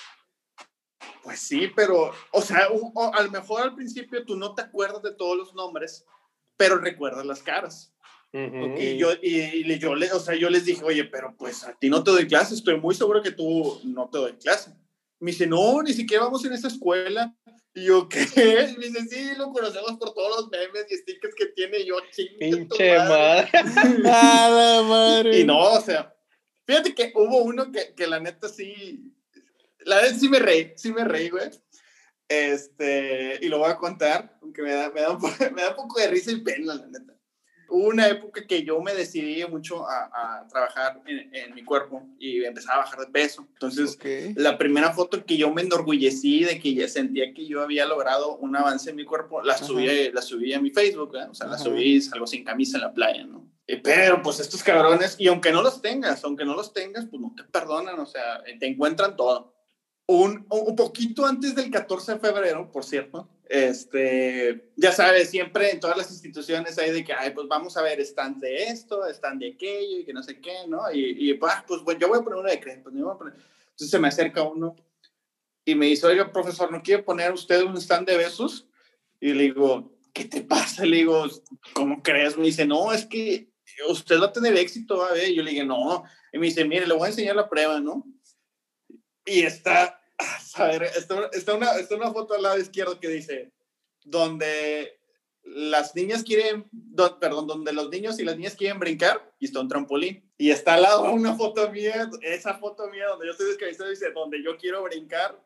pues sí, pero, o sea, a lo mejor al principio tú no te acuerdas de todos los nombres, pero recuerdas las caras. Y yo, y, yo, o sea, yo les dije, oye, pero pues a ti no te doy clase, estoy muy seguro que tú no te doy clase. Me dice, no, ni siquiera vamos en esa escuela. Y yo, ¿qué? Me dice, sí, lo conocemos por todos los memes y stickers que tiene. yo, Pinche madre. madre. Y no, o sea, fíjate que hubo uno que, que la neta sí, la neta sí me reí, sí me reí, güey. Este, y lo voy a contar, aunque me da, me da, un, poco, me da un poco de risa y pena, la neta. Hubo una época que yo me decidí mucho a, a trabajar en, en, mi cuerpo y empezaba a bajar de peso. Entonces, la primera foto que yo me enorgullecí de que ya sentía que yo había logrado un avance en mi cuerpo, la subí, la subí a mi Facebook, o sea, la subí, algo sin camisa en la playa, ¿no? Pero pues estos cabrones, y aunque no los tengas, aunque no los tengas, pues no te perdonan, o sea, te encuentran todo. Un, un poquito antes del 14 de febrero, por cierto, este, ya sabes, siempre en todas las instituciones hay de que, ay, pues vamos a ver, están de esto, están de aquello, y que no sé qué, ¿no? Y, y ah, pues bueno, yo voy a poner una de crédito, pues, Entonces se me acerca uno y me dice, oiga, profesor, ¿no quiere poner usted un stand de besos? Y le digo, ¿qué te pasa? Le digo, ¿cómo crees? Me dice, no, es que usted va a tener éxito, a ver. Yo le dije, no. Y me dice, mire, le voy a enseñar la prueba, ¿no? Y está, a ver, está, está, una, está una foto al lado izquierdo que dice, donde las niñas quieren, perdón, donde los niños y las niñas quieren brincar y está un trampolín. Y está al lado una foto mía, esa foto mía donde yo estoy descabezado dice, donde yo quiero brincar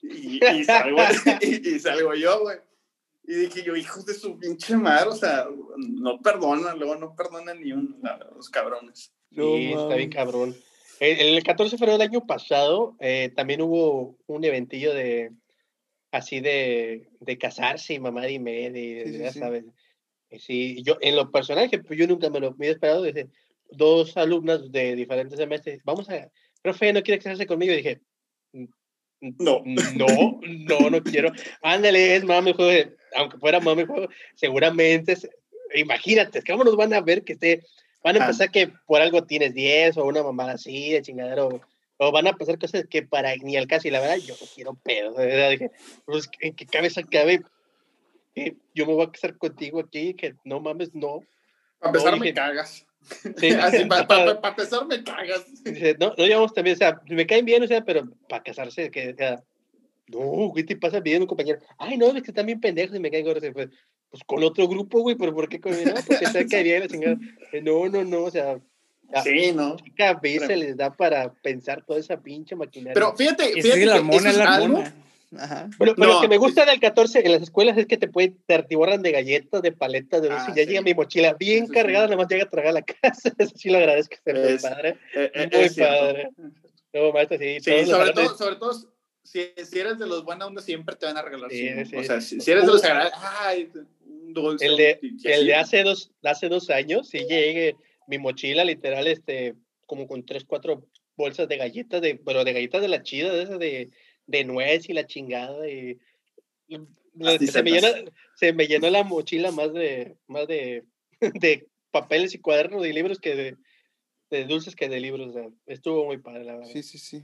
y, y, salgo, y, salgo yo, güey. Y dije yo, hijos de su pinche madre, o sea, no perdonan, luego no perdonan ni un, los cabrones. Sí, está bien cabrón. El, 14 de febrero del año pasado eh, también hubo un eventillo de así de, de casarse y mamá y media, sí, ya sabes. Sí, yo en lo personal, pues yo nunca me lo había esperado desde dos alumnas de diferentes semestres, vamos a, profe, ¿no quiere casarse conmigo? Y dije, no, no, no, no quiero. Ándale, es mami, juego, aunque fuera mami, juego, seguramente, imagínate, ¿cómo nos van a ver que esté Van a pensar que por algo tienes 10 o una mamada así de chingadero. O van a pasar cosas que para ni al caso. Y la verdad, yo no quiero pedo. Dije, pues, ¿en qué cabeza cabe? que yo me voy a casar contigo aquí, que no mames, no. Para empezar, me cagas. Sí, para, empezar, me cagas. no, no llevamos también, o sea, me caen bien, o sea, pero para casarse, que, o sea, no, ¿qué te pasa bien un compañero? Ay, no, es que están bien pendejos y me caen gordos. Pues, pues con otro grupo, güey, pero ¿por qué con No, porque se caería la chingada. No, no, no, o sea. Sí, ¿no? ¿Qué cabeza les da para pensar toda esa pinche maquinaria? Pero fíjate, fíjate que la hormona es la hormona. Ajá. Pero, pero lo que me gusta del 14 en las escuelas es que te pueden, te atiborran de galletas, de paletas, de dulce, ah, y ya llega mi mochila bien cargada, nada más llega a tragar a la casa. Eso sí lo agradezco, es, padre. Eh, eh, muy padre. No, maestro, sí, sí sobre, todo, sobre todo si, si, eres de los buena onda, siempre te van a regalar. Sí, sí, o sea, si, si, eres de los agradables, ay, el de, el de hace, dos, hace dos años, sí llegué, mi mochila literal, este, como con tres, cuatro bolsas de galletas, de, pero de galletas de la chida, de, de, de nuez y la chingada. Y, se, me llenó, se me llenó la mochila más de, más de, de papeles y cuadernos y libros que de, de dulces que de libros. estuvo muy padre, la verdad. Sí, sí, sí.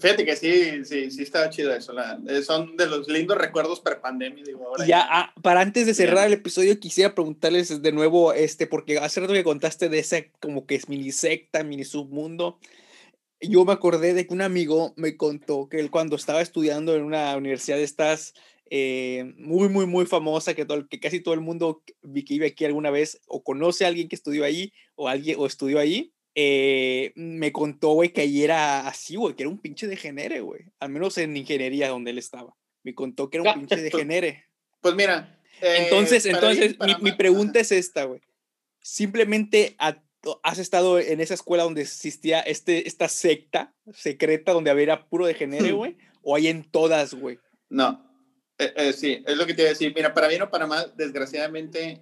Fíjate que sí, sí, sí estaba chido eso. Eh, son de los lindos recuerdos per pandemia, digo ahora. Ya, ah, para antes de cerrar el episodio, quisiera preguntarles de nuevo, este, porque hace rato que contaste de esa como que es mini secta, mini submundo. Yo me acordé de que un amigo me contó que él cuando estaba estudiando en una universidad de estas eh, muy, muy, muy famosa, que, todo, que casi todo el mundo que vive aquí alguna vez o conoce a alguien que estudió ahí o alguien o estudió ahí, eh, me contó, güey, que ahí era así, güey, que era un pinche degenere, güey. Al menos en ingeniería donde él estaba. Me contó que era un pinche degenere. Pues mira. entonces, eh, entonces, mi, pregunta es esta, güey. Simplemente has estado en esa escuela donde existía este, esta secta secreta donde había puro degenere, güey, o hay en todas, güey. No. Eh, sí, es lo que te iba a decir. Mira, para bien o para mal, desgraciadamente,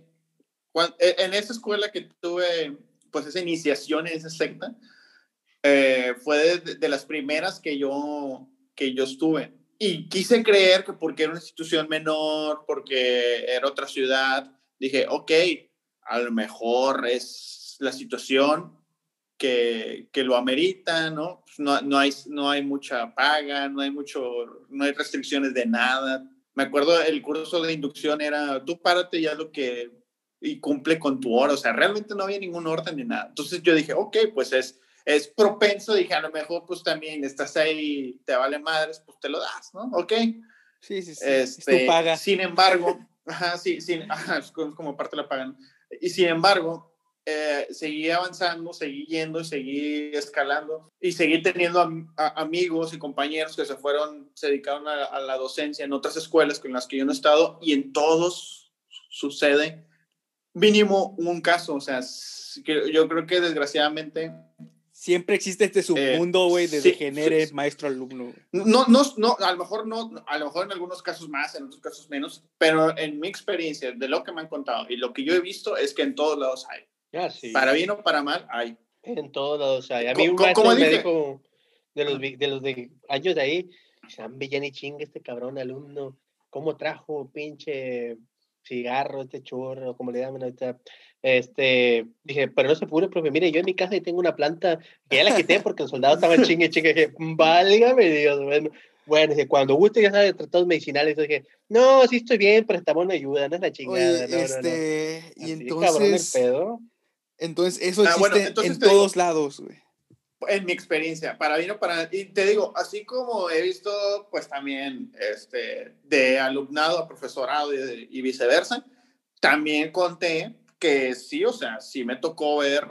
en esa escuela que tuve pues esa iniciación en esa secta, eh, fue de, las primeras que yo, que yo estuve. Y quise creer que porque era una institución menor, porque era otra ciudad, dije, ok, a lo mejor es la situación que, que lo amerita, ¿no? Pues no, no, hay, no hay mucha paga, no hay, mucho, no hay restricciones de nada. Me acuerdo, el curso de inducción era, tú párate ya lo que y cumple con tu hora. O sea, realmente no había ningún orden ni nada. Entonces yo dije, ok, pues es, es propenso. Dije, a lo mejor pues también estás ahí, te vale madres, pues te lo das, ¿no? Ok. Sí, sí, sí. Este, paga. Sin embargo, ajá, sí, sí, ajá, es como parte la pagan. Y sin embargo, eh, seguí avanzando, seguí yendo, seguí escalando y seguí teniendo amigos y compañeros que se fueron, se dedicaron a, a, la docencia en otras escuelas con las que yo no he estado y en todos sucede mínimo un caso, o sea, yo creo que desgraciadamente Siempre existe este submundo, güey, de degenere maestro-alumno. No, no, no, a lo mejor no, a lo mejor en algunos casos más, en otros casos menos, pero en mi experiencia, de lo que me han contado y lo que yo he visto es que en todos lados hay. Ah, sí. Para bien o para mal, hay. En todos lados hay. A mí un maestro me dijo, de los, de los de años de ahí, San Villani chingue este cabrón alumno, ¿cómo trajo pinche cigarro, este churro, como le llaman ahorita. Este, dije, pero no se pudo, profe, mire, yo en mi casa tengo una planta que ya la quité porque el soldado estaba chingue, chingue, dije, válgame Dios, bueno. Bueno, dije, cuando guste ya sabe tratados medicinales, dije, no, sí estoy bien, pero estamos no ayuda, no es la chingada. este, y entonces, pedo. entonces eso ah, existe en todos lados, güey en mi experiencia, para mí no para y te digo, así como he visto, pues también este, de alumnado a profesorado y, viceversa, también conté que sí, o sea, sí me tocó ver,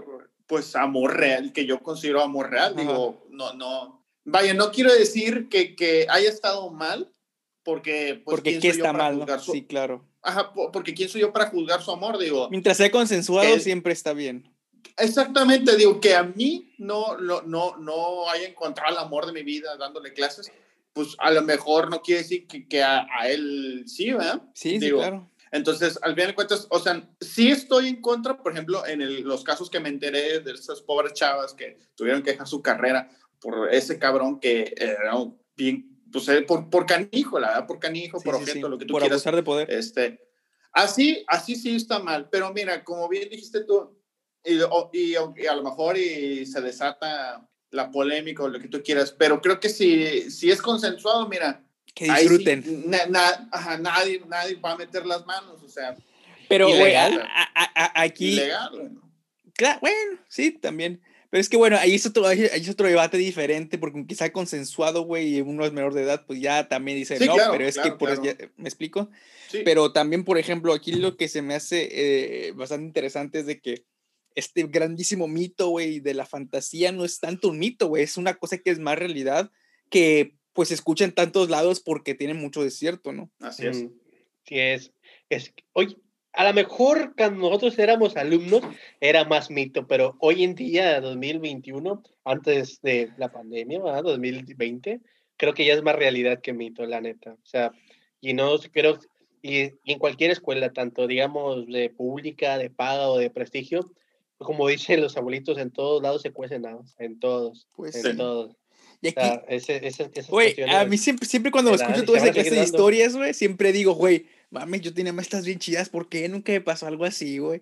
pues, amor real, que yo considero amor real, digo, no, no, vaya, no quiero decir que, que haya estado mal, porque, pues, porque ¿qué está mal? Sí, claro. Ajá, porque quién soy yo para juzgar su amor, digo. Mientras sea consensuado, siempre está bien. Exactamente, digo que a mí no, no, no, no haya encontrado el amor de mi vida dándole clases, pues a lo mejor no quiere decir que, que a, él sí, ¿verdad? Sí, sí, claro. Entonces, al final de cuentas, o sea, sí estoy en contra, por ejemplo, en los casos que me enteré de esas pobres chavas que tuvieron que dejar su carrera por ese cabrón que era bien, pues eh, por, por canijo, la verdad, por canijo, por objeto, lo que tú por quieras. de poder. Este, así, así sí está mal, pero mira, como bien dijiste tú, y, y, a lo mejor y se desata la polémica o lo que tú quieras, pero creo que si, si es consensuado, mira. Que disfruten. nadie, nadie va a meter las manos, o sea. Pero, güey, aquí. Ilegal, Claro, bueno, sí, también. Pero es que, bueno, ahí es otro, ahí es otro debate diferente, porque quizá consensuado, güey, y uno es menor de edad, pues ya también dice, no, pero es que, por, ¿me explico? Pero también, por ejemplo, aquí lo que se me hace eh, bastante interesante es de que este grandísimo mito, güey, de la fantasía no es tanto un mito, güey, es una cosa que es más realidad que pues se escucha en tantos lados porque tiene mucho desierto, ¿no? Así es. Sí, es. es oye, a lo mejor cuando nosotros éramos alumnos era más mito, pero hoy en día, 2021, antes de la pandemia, ¿verdad? 2020, creo que ya es más realidad que mito, la neta. O sea, y no creo, y, y en cualquier escuela, tanto digamos de pública, de paga o de prestigio, como dicen los abuelitos, en todos lados se cuecen nada, en todos, pues, en todos. Y aquí, ese, ese, güey, a mí siempre, siempre cuando escucho toda esa clase de historias, güey, siempre digo, güey, mami, yo tenía maestras bien chidas, ¿por qué nunca me pasó algo así, güey?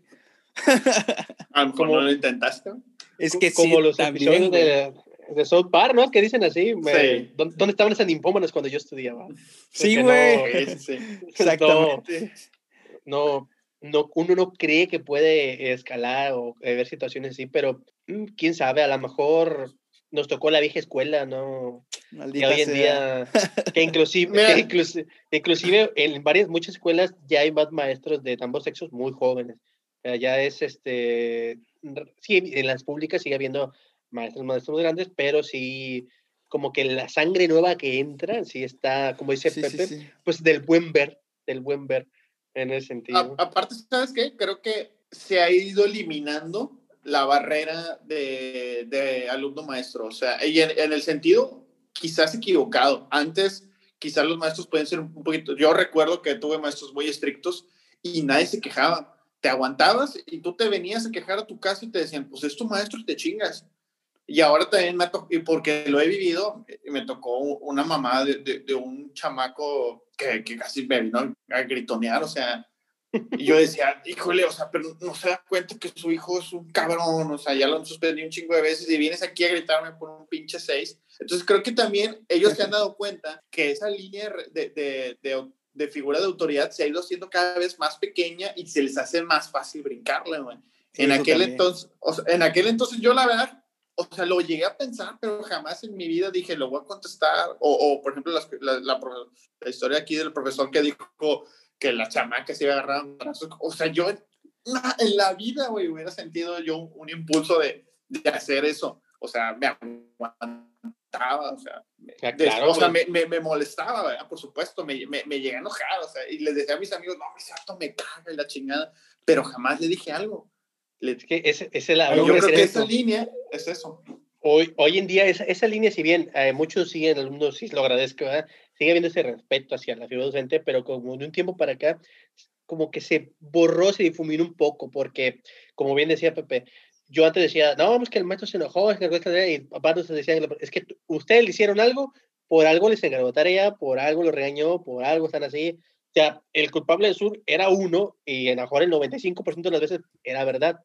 a lo no lo intentaste. Es que como los también, de, de South Park, ¿no? Que dicen así, ¿dónde, estaban esas ninfómanas cuando yo estudiaba? Sí, güey. Exactamente. No, no, uno no cree que puede escalar o ver situaciones así, pero mm, quién sabe, a lo mejor nos tocó la vieja escuela, ¿no? Maldita hoy en día, que inclusive, inclusive, en varias, muchas escuelas ya hay más maestros de ambos sexos muy jóvenes. ya es este, sí, en las públicas sigue habiendo maestros, maestros muy grandes, pero sí, como que la sangre nueva que entra, sí está, como dice Pepe, pues del buen ver, del buen ver en ese sentido. aparte, ¿sabes qué? Creo que se ha ido eliminando la barrera de, de alumno maestro. O sea, y en, el sentido quizás equivocado. Antes, quizás los maestros pueden ser un poquito. Yo recuerdo que tuve maestros muy estrictos y nadie se quejaba. Te aguantabas y tú te venías a quejar a tu casa y te decían, pues es tu maestro y te chingas. Y ahora también me tocó, y porque lo he vivido, me tocó una mamá de, de un chamaco que, que casi me vino a gritonear, o sea, y yo decía, híjole, o sea, pero no se da cuenta que su hijo es un cabrón, o sea, ya lo han suspendido un chingo de veces y vienes aquí a gritarme por un pinche seis. Entonces creo que también ellos se han dado cuenta que esa línea de, de, de, de, figura de autoridad se ha ido haciendo cada vez más pequeña y se les hace más fácil brincarla, güey. en, aquel entonces, o sea, en aquel entonces yo la verdad o sea, lo llegué a pensar, pero jamás en mi vida dije, lo voy a contestar. O, o por ejemplo, la, la, la, historia aquí del profesor que dijo que la chamaca se iba a agarrar O sea, yo en la vida, güey, hubiera sentido yo un impulso de, de, hacer eso. O sea, me aguantaba o sea, Ah, de- claro, o sea, me, me, me molestaba, ¿verdad? por supuesto, me, me, me llegué a enojar, o sea, y les decía a mis amigos, no, mi cierto me caga y la chingada, pero jamás le dije algo. Es que ese, ese la, yo creo es que esa línea es eso. Hoy, hoy en día, esa, esa línea, si bien eh, muchos siguen, alumnos, sí lo agradezco, ¿verdad? sigue habiendo ese respeto hacia la figura docente, pero como de un tiempo para acá, como que se borró, se difuminó un poco, porque, como bien decía Pepe, yo antes decía, no, es que el maestro se enojó, es que el y papá nos decía, es que ustedes le hicieron algo, por algo les encargó tarea, por algo lo regañó, por algo están así. O sea, el culpable del sur era uno, y en mejor el 95% de las veces era verdad.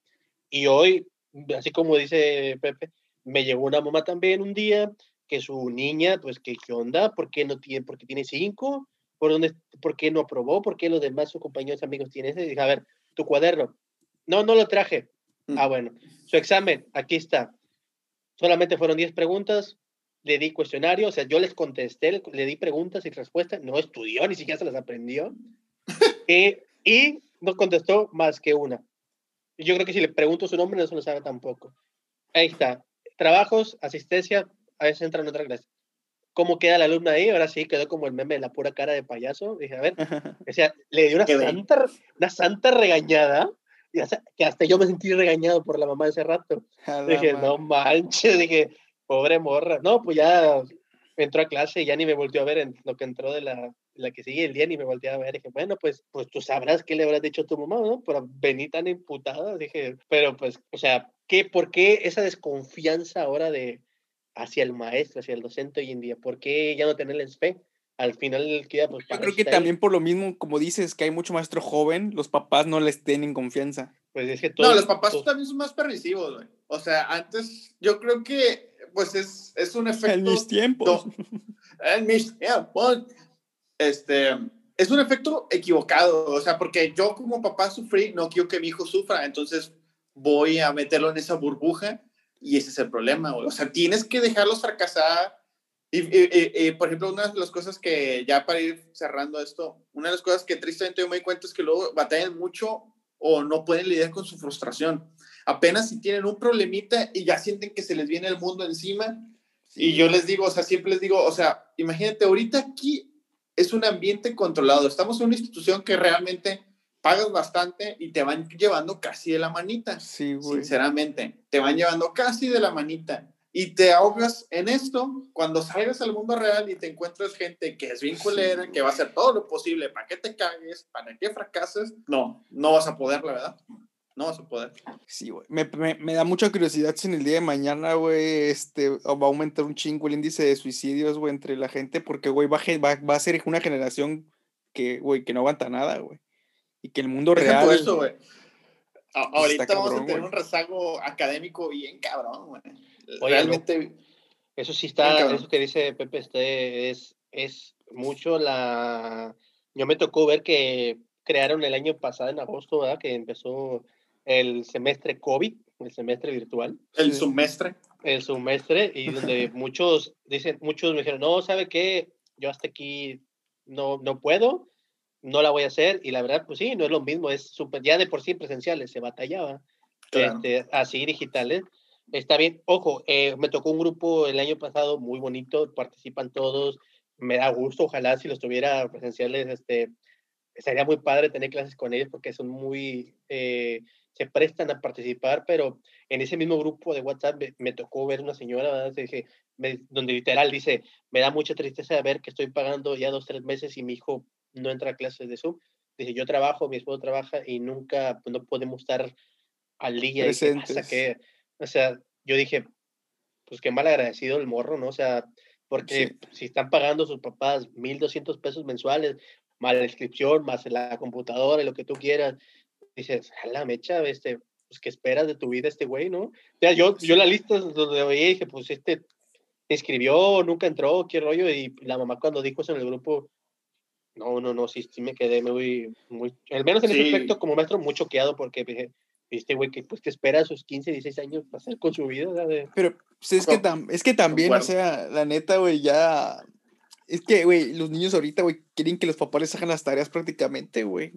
Y hoy, así como dice Pepe, me llegó una mamá también un día que su niña, pues, que qué onda? ¿Por qué no tiene, porque tiene cinco? ¿Por, dónde, ¿Por qué no aprobó? ¿Por qué los demás, sus compañeros amigos tienen ese? Y dije, a ver, tu cuaderno. No, no lo traje. Mm. Ah, bueno. Su examen, aquí está. Solamente fueron 10 preguntas, le di cuestionario, o sea, yo les contesté, le- di preguntas y respuestas, no estudió, ni siquiera se las aprendió. Eh, y no contestó más que una. Yo creo que si le pregunto su nombre no se lo sabe tampoco. Ahí está. Trabajos, asistencia, a veces entra en otra clase. ¿Cómo queda la alumna ahí? Ahora sí quedó como el meme de la pura cara de payaso. Dije, a ver, o sea, le di una santa, una santa regañada, que hasta yo me sentí regañado por la mamá ese rato. Dije, no manches, dije, pobre morra. No, pues ya entró a clase y ya ni me volteó a ver en lo que entró de la, la que sigue el día, ni me volteó a ver. Dije, bueno, pues, pues tú sabrás qué le habrás dicho a tu mamá, ¿no? Pero vení tan imputada. Dije, pero pues, o sea, ¿qué, ¿por qué esa desconfianza ahora de hacia el maestro, hacia el docente hoy en día? ¿Por qué ya no tenerles fe? Al final queda, pues, Yo creo que está ahí. también por lo mismo, como dices, que hay mucho maestro joven, los papás no les tienen confianza. Pues es que No, todos- los papás todos- también son más permisivos, güey. O sea, antes yo creo que, pues es, es un efecto... En mis tiempos. No, en mis tiempos. Este, es un efecto equivocado, o sea, porque yo como papá sufrí, no quiero que mi hijo sufra, entonces voy a meterlo en esa burbuja y ese es el problema, güey. O sea, tienes que dejarlos fracasar. Y, y- y- y, por ejemplo, una de las cosas que, ya para ir cerrando esto, una de las cosas que tristemente yo me di cuenta es que luego batallan mucho o no pueden lidiar con su frustración. Apenas si tienen un problemita y ya sienten que se les viene el mundo encima, y yo les digo, o sea, siempre les digo, o sea, imagínate, ahorita aquí es un ambiente controlado. Estamos en una institución que realmente pagas bastante y te van llevando casi de la manita. Sí, güey. Sinceramente, te van llevando casi de la manita. Y te ahogas en esto cuando salgas al mundo real y te encuentras gente que es bien culera, que va a hacer todo lo posible para que te cagues, para que fracases. No, no vas a poder, la verdad. No vas a poder. Sí, güey. Me, me- me da mucha curiosidad si en el día de mañana, güey, este, va a aumentar un chingo el índice de suicidios, güey, entre la gente, porque, güey, va, va, va a ser una generación que, güey, que no aguanta nada, güey. Y que el mundo Deja real... todo eso, güey. A- Ahorita Está vamos a cabrón, tener güey. un rezago académico bien cabrón, güey. Oye, Realmente, Eso sí está, cabrón. eso que dice Pepe, este es, es mucho la... Yo me tocó ver que crearon el año pasado, en agosto, ¿verdad? Que empezó el semestre COVID, el semestre virtual, el semestre. el semestre, y donde muchos dicen, muchos me dijeron, no, ¿sabe qué? Yo hasta aquí no, no puedo, no la voy a hacer, y la verdad, pues sí, no es lo mismo, es súper, ya de por sí presenciales, se batallaba Claro. este, así digitales. Está bien, ojo, eh, me tocó un grupo el año pasado muy bonito, participan todos, me da gusto, ojalá si los tuviera presenciales, este, sería muy padre tener clases con ellos porque son muy, eh, se prestan a participar, pero en ese mismo grupo de WhatsApp me, me tocó ver una señora, ¿verdad? Dije, me- donde literal dice, me da mucha tristeza ver que estoy pagando ya dos, tres meses y mi hijo no entra a clases de Zoom. Dice, yo trabajo, mi esposo trabaja y nunca, pues, no podemos estar al día. y Presentes. que, o sea, yo dije, pues qué mal agradecido el morro, ¿no? O sea, porque si están pagando sus papás 1.200 pesos mensuales, más la inscripción, más la computadora lo que tú quieras, dices, a la mecha, este, pues qué esperas de tu vida este güey, ¿no? O sea, yo, yo la lista donde veía dije, pues este se inscribió, nunca entró, qué rollo, y la mamá cuando dijo eso en el grupo, no, no, no, sí, sí me quedé muy, muy, al menos en ese Sí. aspecto como maestro, muy choqueado porque dije, este güey que pues que espera a sus 15, 16 años para hacer con su vida, o de- Pero pues, es, que Co- tam- es que también, o concuerdo. sea, la neta, güey, ya... Es que, güey, los niños ahorita, güey, quieren que los papás les hagan las tareas prácticamente, güey.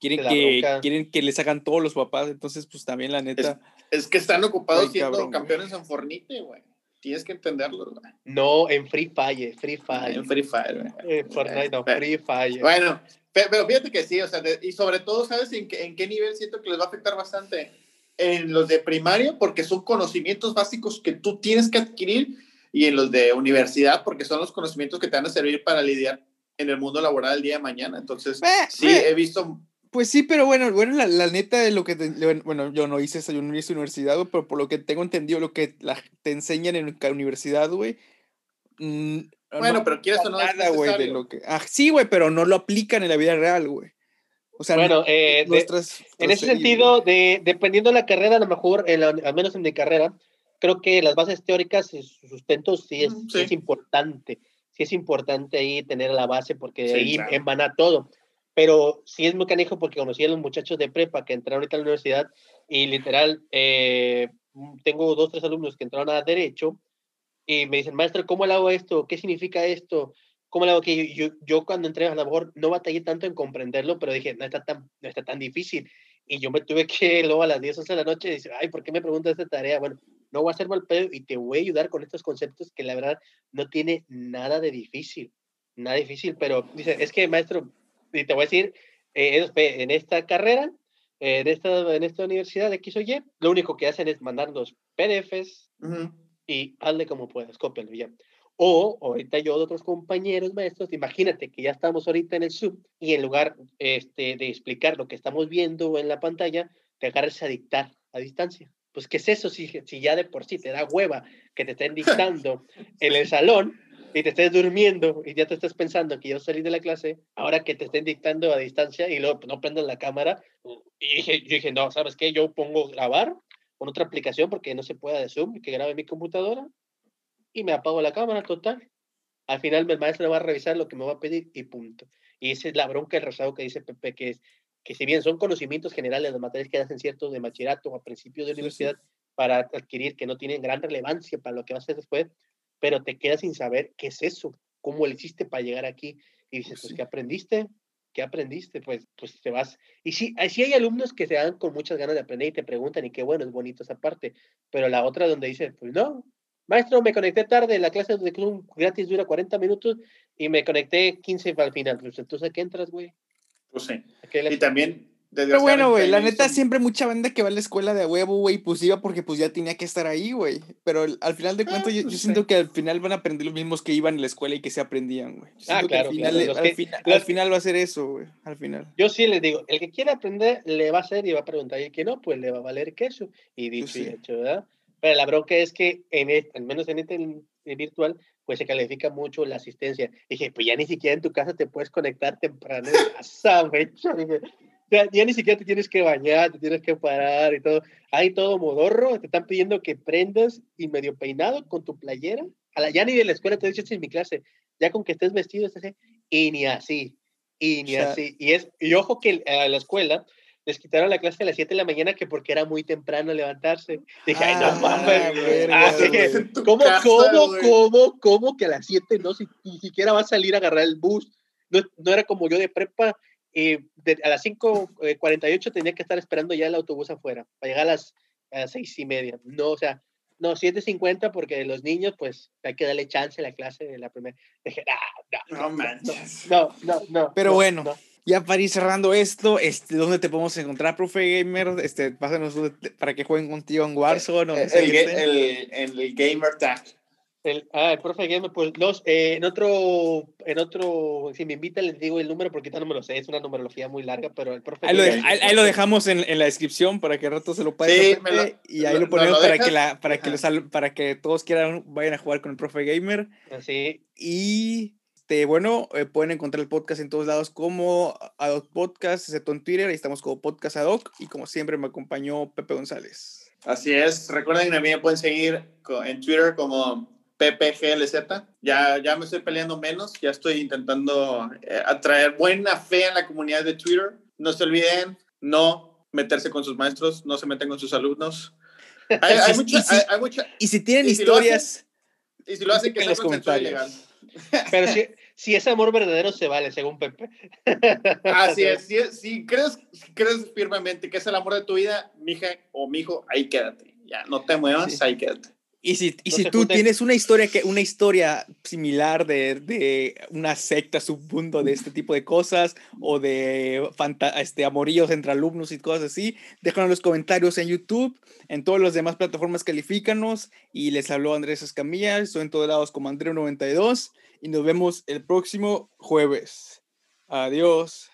Quieren que, quieren que les hagan todos los papás, entonces, pues también, la neta... Es que están ocupados Ay, siendo cabrón, güey. campeones en Fornite, güey. tienes que entenderlo. güey. No, en Free Fire, Free Fire. En Free Fire. güey. En Fortnite, no, Pero- Free Fire. Bueno, pe- pero fíjate que sí, o sea, de- y sobre todo, ¿sabes en qué, en qué nivel siento que les va a afectar bastante? En los de primaria, porque son conocimientos básicos que tú tienes que adquirir, y en los de universidad, porque son los conocimientos que te van a servir para lidiar en el mundo laboral el día de mañana. Entonces, Eh, sí, eh. he visto... Pues sí, pero bueno, bueno, la, la neta de lo que te- bueno, yo no hice eso, yo no hice universidad, güey, pero por lo que tengo entendido, lo que la- te enseñan en la universidad, güey. mm, Bueno, no pero quieres o no, es nada, güey, de lo que. Ah, sí, güey, pero no lo aplican en la vida real, güey. O sea, Bueno, eh, de- nuestras- En ese sentido, de, dependiendo de la carrera, a lo mejor, en la- al menos en mi carrera, creo que las bases teóricas y sus sustentos sí es, sí sí. es importante. Sí es importante ahí tener la base porque de Sí, ahí claro. emana todo. Pero sí es muy canijo porque conocí a los muchachos de prepa que entraron ahorita a la universidad y literal, eh, mm, tengo dos, tres alumnos que entraron a Derecho y me dicen, maestro, ¿cómo le hago esto? ¿Qué significa esto? ¿Cómo le hago que yo, yo, yo cuando entré a lo mejor no batallé tanto en comprenderlo, pero dije, no está tan, no está tan difícil. Y yo me tuve que luego a las 10, 11 de la noche decir, ay, ¿por qué me preguntas esta tarea? Bueno, no voy a hacer mal pedo y te voy a ayudar con estos conceptos que la verdad no tiene nada de difícil, nada difícil, pero dice, es que maestro, y te voy a decir, eh, en esta carrera, en, esta, en esta universidad de X o Y, lo único que hacen es mandarnos PDFs Ujú. y hazle como puedas, cópialo ya. O ahorita yo de otros compañeros maestros, imagínate que ya estamos ahorita en el Zoom y en lugar este, de explicar lo que estamos viendo en la pantalla, te agarras a dictar a distancia. Pues, ¿qué es eso si, si ya de por sí te da hueva que te estén dictando en el salón y te estés durmiendo y ya te estás pensando que yo salí de la clase, ahora que te estén dictando a distancia y luego pues, no prendan la cámara? Y dije, yo dije, no, ¿sabes qué? Yo pongo grabar con otra aplicación porque no se puede de Zoom que grabe mi computadora y me apago la cámara total. Al final el maestro va a revisar lo que me va a pedir y punto. Y esa es la bronca del rezado que dice Pepe, que es que si bien son conocimientos generales, las materias que hacen ciertos de bachillerato o a principios de Sí, sí. universidad para adquirir que no tienen gran relevancia para lo que vas a hacer después, pero te quedas sin saber qué es eso, cómo le hiciste para llegar aquí. Y dices, Pues pues. ¿qué aprendiste? ¿Qué aprendiste? Pues, pues te vas. Y sí, hay- sí hay alumnos que se dan con muchas ganas de aprender y te preguntan, y qué bueno, es bonito esa parte. Pero la otra donde dice, pues no, maestro, me conecté tarde, la clase de Zoom gratis dura 40 minutos y me conecté 15 para el final. Pues entonces, ¿a qué entras, güey? Pues sí. ¿A qué le- Y también, Pero bueno, güey, la neta, son- siempre mucha banda que va a la escuela de a huevo, güey, pues iba porque pues ya tenía que estar ahí, güey. Pero al final de cuentas, yo, yo pues, siento que al final van a aprender los mismos que iban a la escuela y que se aprendían, güey. Que claro, al final, claro, al, que- final, los al que- final va a ser eso, güey, al final. Yo sí les digo, el que quiera aprender le va a hacer y va a preguntar, y el que no, pues le va a valer queso. Y dicho y sí. hecho, ¿verdad? Pero la bronca es que, en este- al menos en este virtual, pues se califica mucho la asistencia. Dije, pues ya ni siquiera en tu casa te puedes conectar temprano en casa, güey. Dije, Ya, ya ni siquiera te tienes que bañar, te tienes que parar y todo. Hay todo modorro, te están pidiendo que prendas y medio peinado con tu playera. A la, ya ni de la escuela te he dicho "Esta es mi clase. Ya con que estés vestido, estás. Y ni así. Y ni O sea- así. Y, es, y ojo que a la escuela les quitaron la clase a las 7 de la mañana que porque era muy temprano levantarse. Dije, ay, no Ah, mames. tu ¿Cómo, casa, cómo, cómo, cómo que a las 7 no? Si, ni siquiera va a salir a agarrar el bus. No, no era como yo de prepa. eh, de- a las 5.48 tenía que estar esperando ya el autobús afuera para llegar a las, a las 6 y media. No, o sea, no, 7.50 porque los niños, pues hay que darle chance a la clase de la primera. Dije, ah, no, No manches. no, no, no. Pero no, bueno, no. Ya para ir cerrando esto, este, ¿dónde te podemos encontrar, profe Gamer? Este, pásanos para que jueguen contigo en Warzone. o El, sé el, el- el Gamer Tag. El, ah, el profe Gamer, pues los, eh, en otro, en otro, si me invitan les digo el número porque ahorita no me lo sé, es una numerología muy larga, pero el profe Ahí lo, de- Gamer- ahí- ahí lo dejamos en, en la descripción para que al rato se lo Sí, lo- y ahí lo- lo ¿nos ponemos lo para que la, para que los para que todos quieran vayan a jugar con el profe Gamer. Así, Y este, bueno, eh, pueden encontrar el podcast en todos lados como Adoc Podcast, excepto en Twitter, ahí estamos como Podcast Adoc, y como siempre me acompañó Pepe González. Así es. Recuerden que me pueden seguir en Twitter como PPGLZ. Ya, ya me estoy peleando menos. Ya estoy intentando eh, atraer buena fe en la comunidad de Twitter. No se olviden, no meterse con sus maestros, no se meten con sus alumnos. Hay, hay Y- mucha, y si- hay, hay mucha, Y si tienen ¿Y si lo historias, y si lo hacen, que en los comentarios. legal. pero si, si es amor verdadero se vale, según Pepe. Así es, si, si crees, si crees firmemente que es el amor de tu vida, mija o mijo, ahí quédate. Ya, no te muevas, Sí. ahí quédate. Y si, y si tú tienes una historia, que, una historia similar de, de, una secta, submundo de este tipo de cosas, o de este, amoríos entre alumnos y cosas así, déjanos en los comentarios en YouTube, en todas las demás plataformas, califícanos. Y les habló Andrés Escamilla, estoy en todos lados como Andrés92, y nos vemos el próximo jueves. Adiós.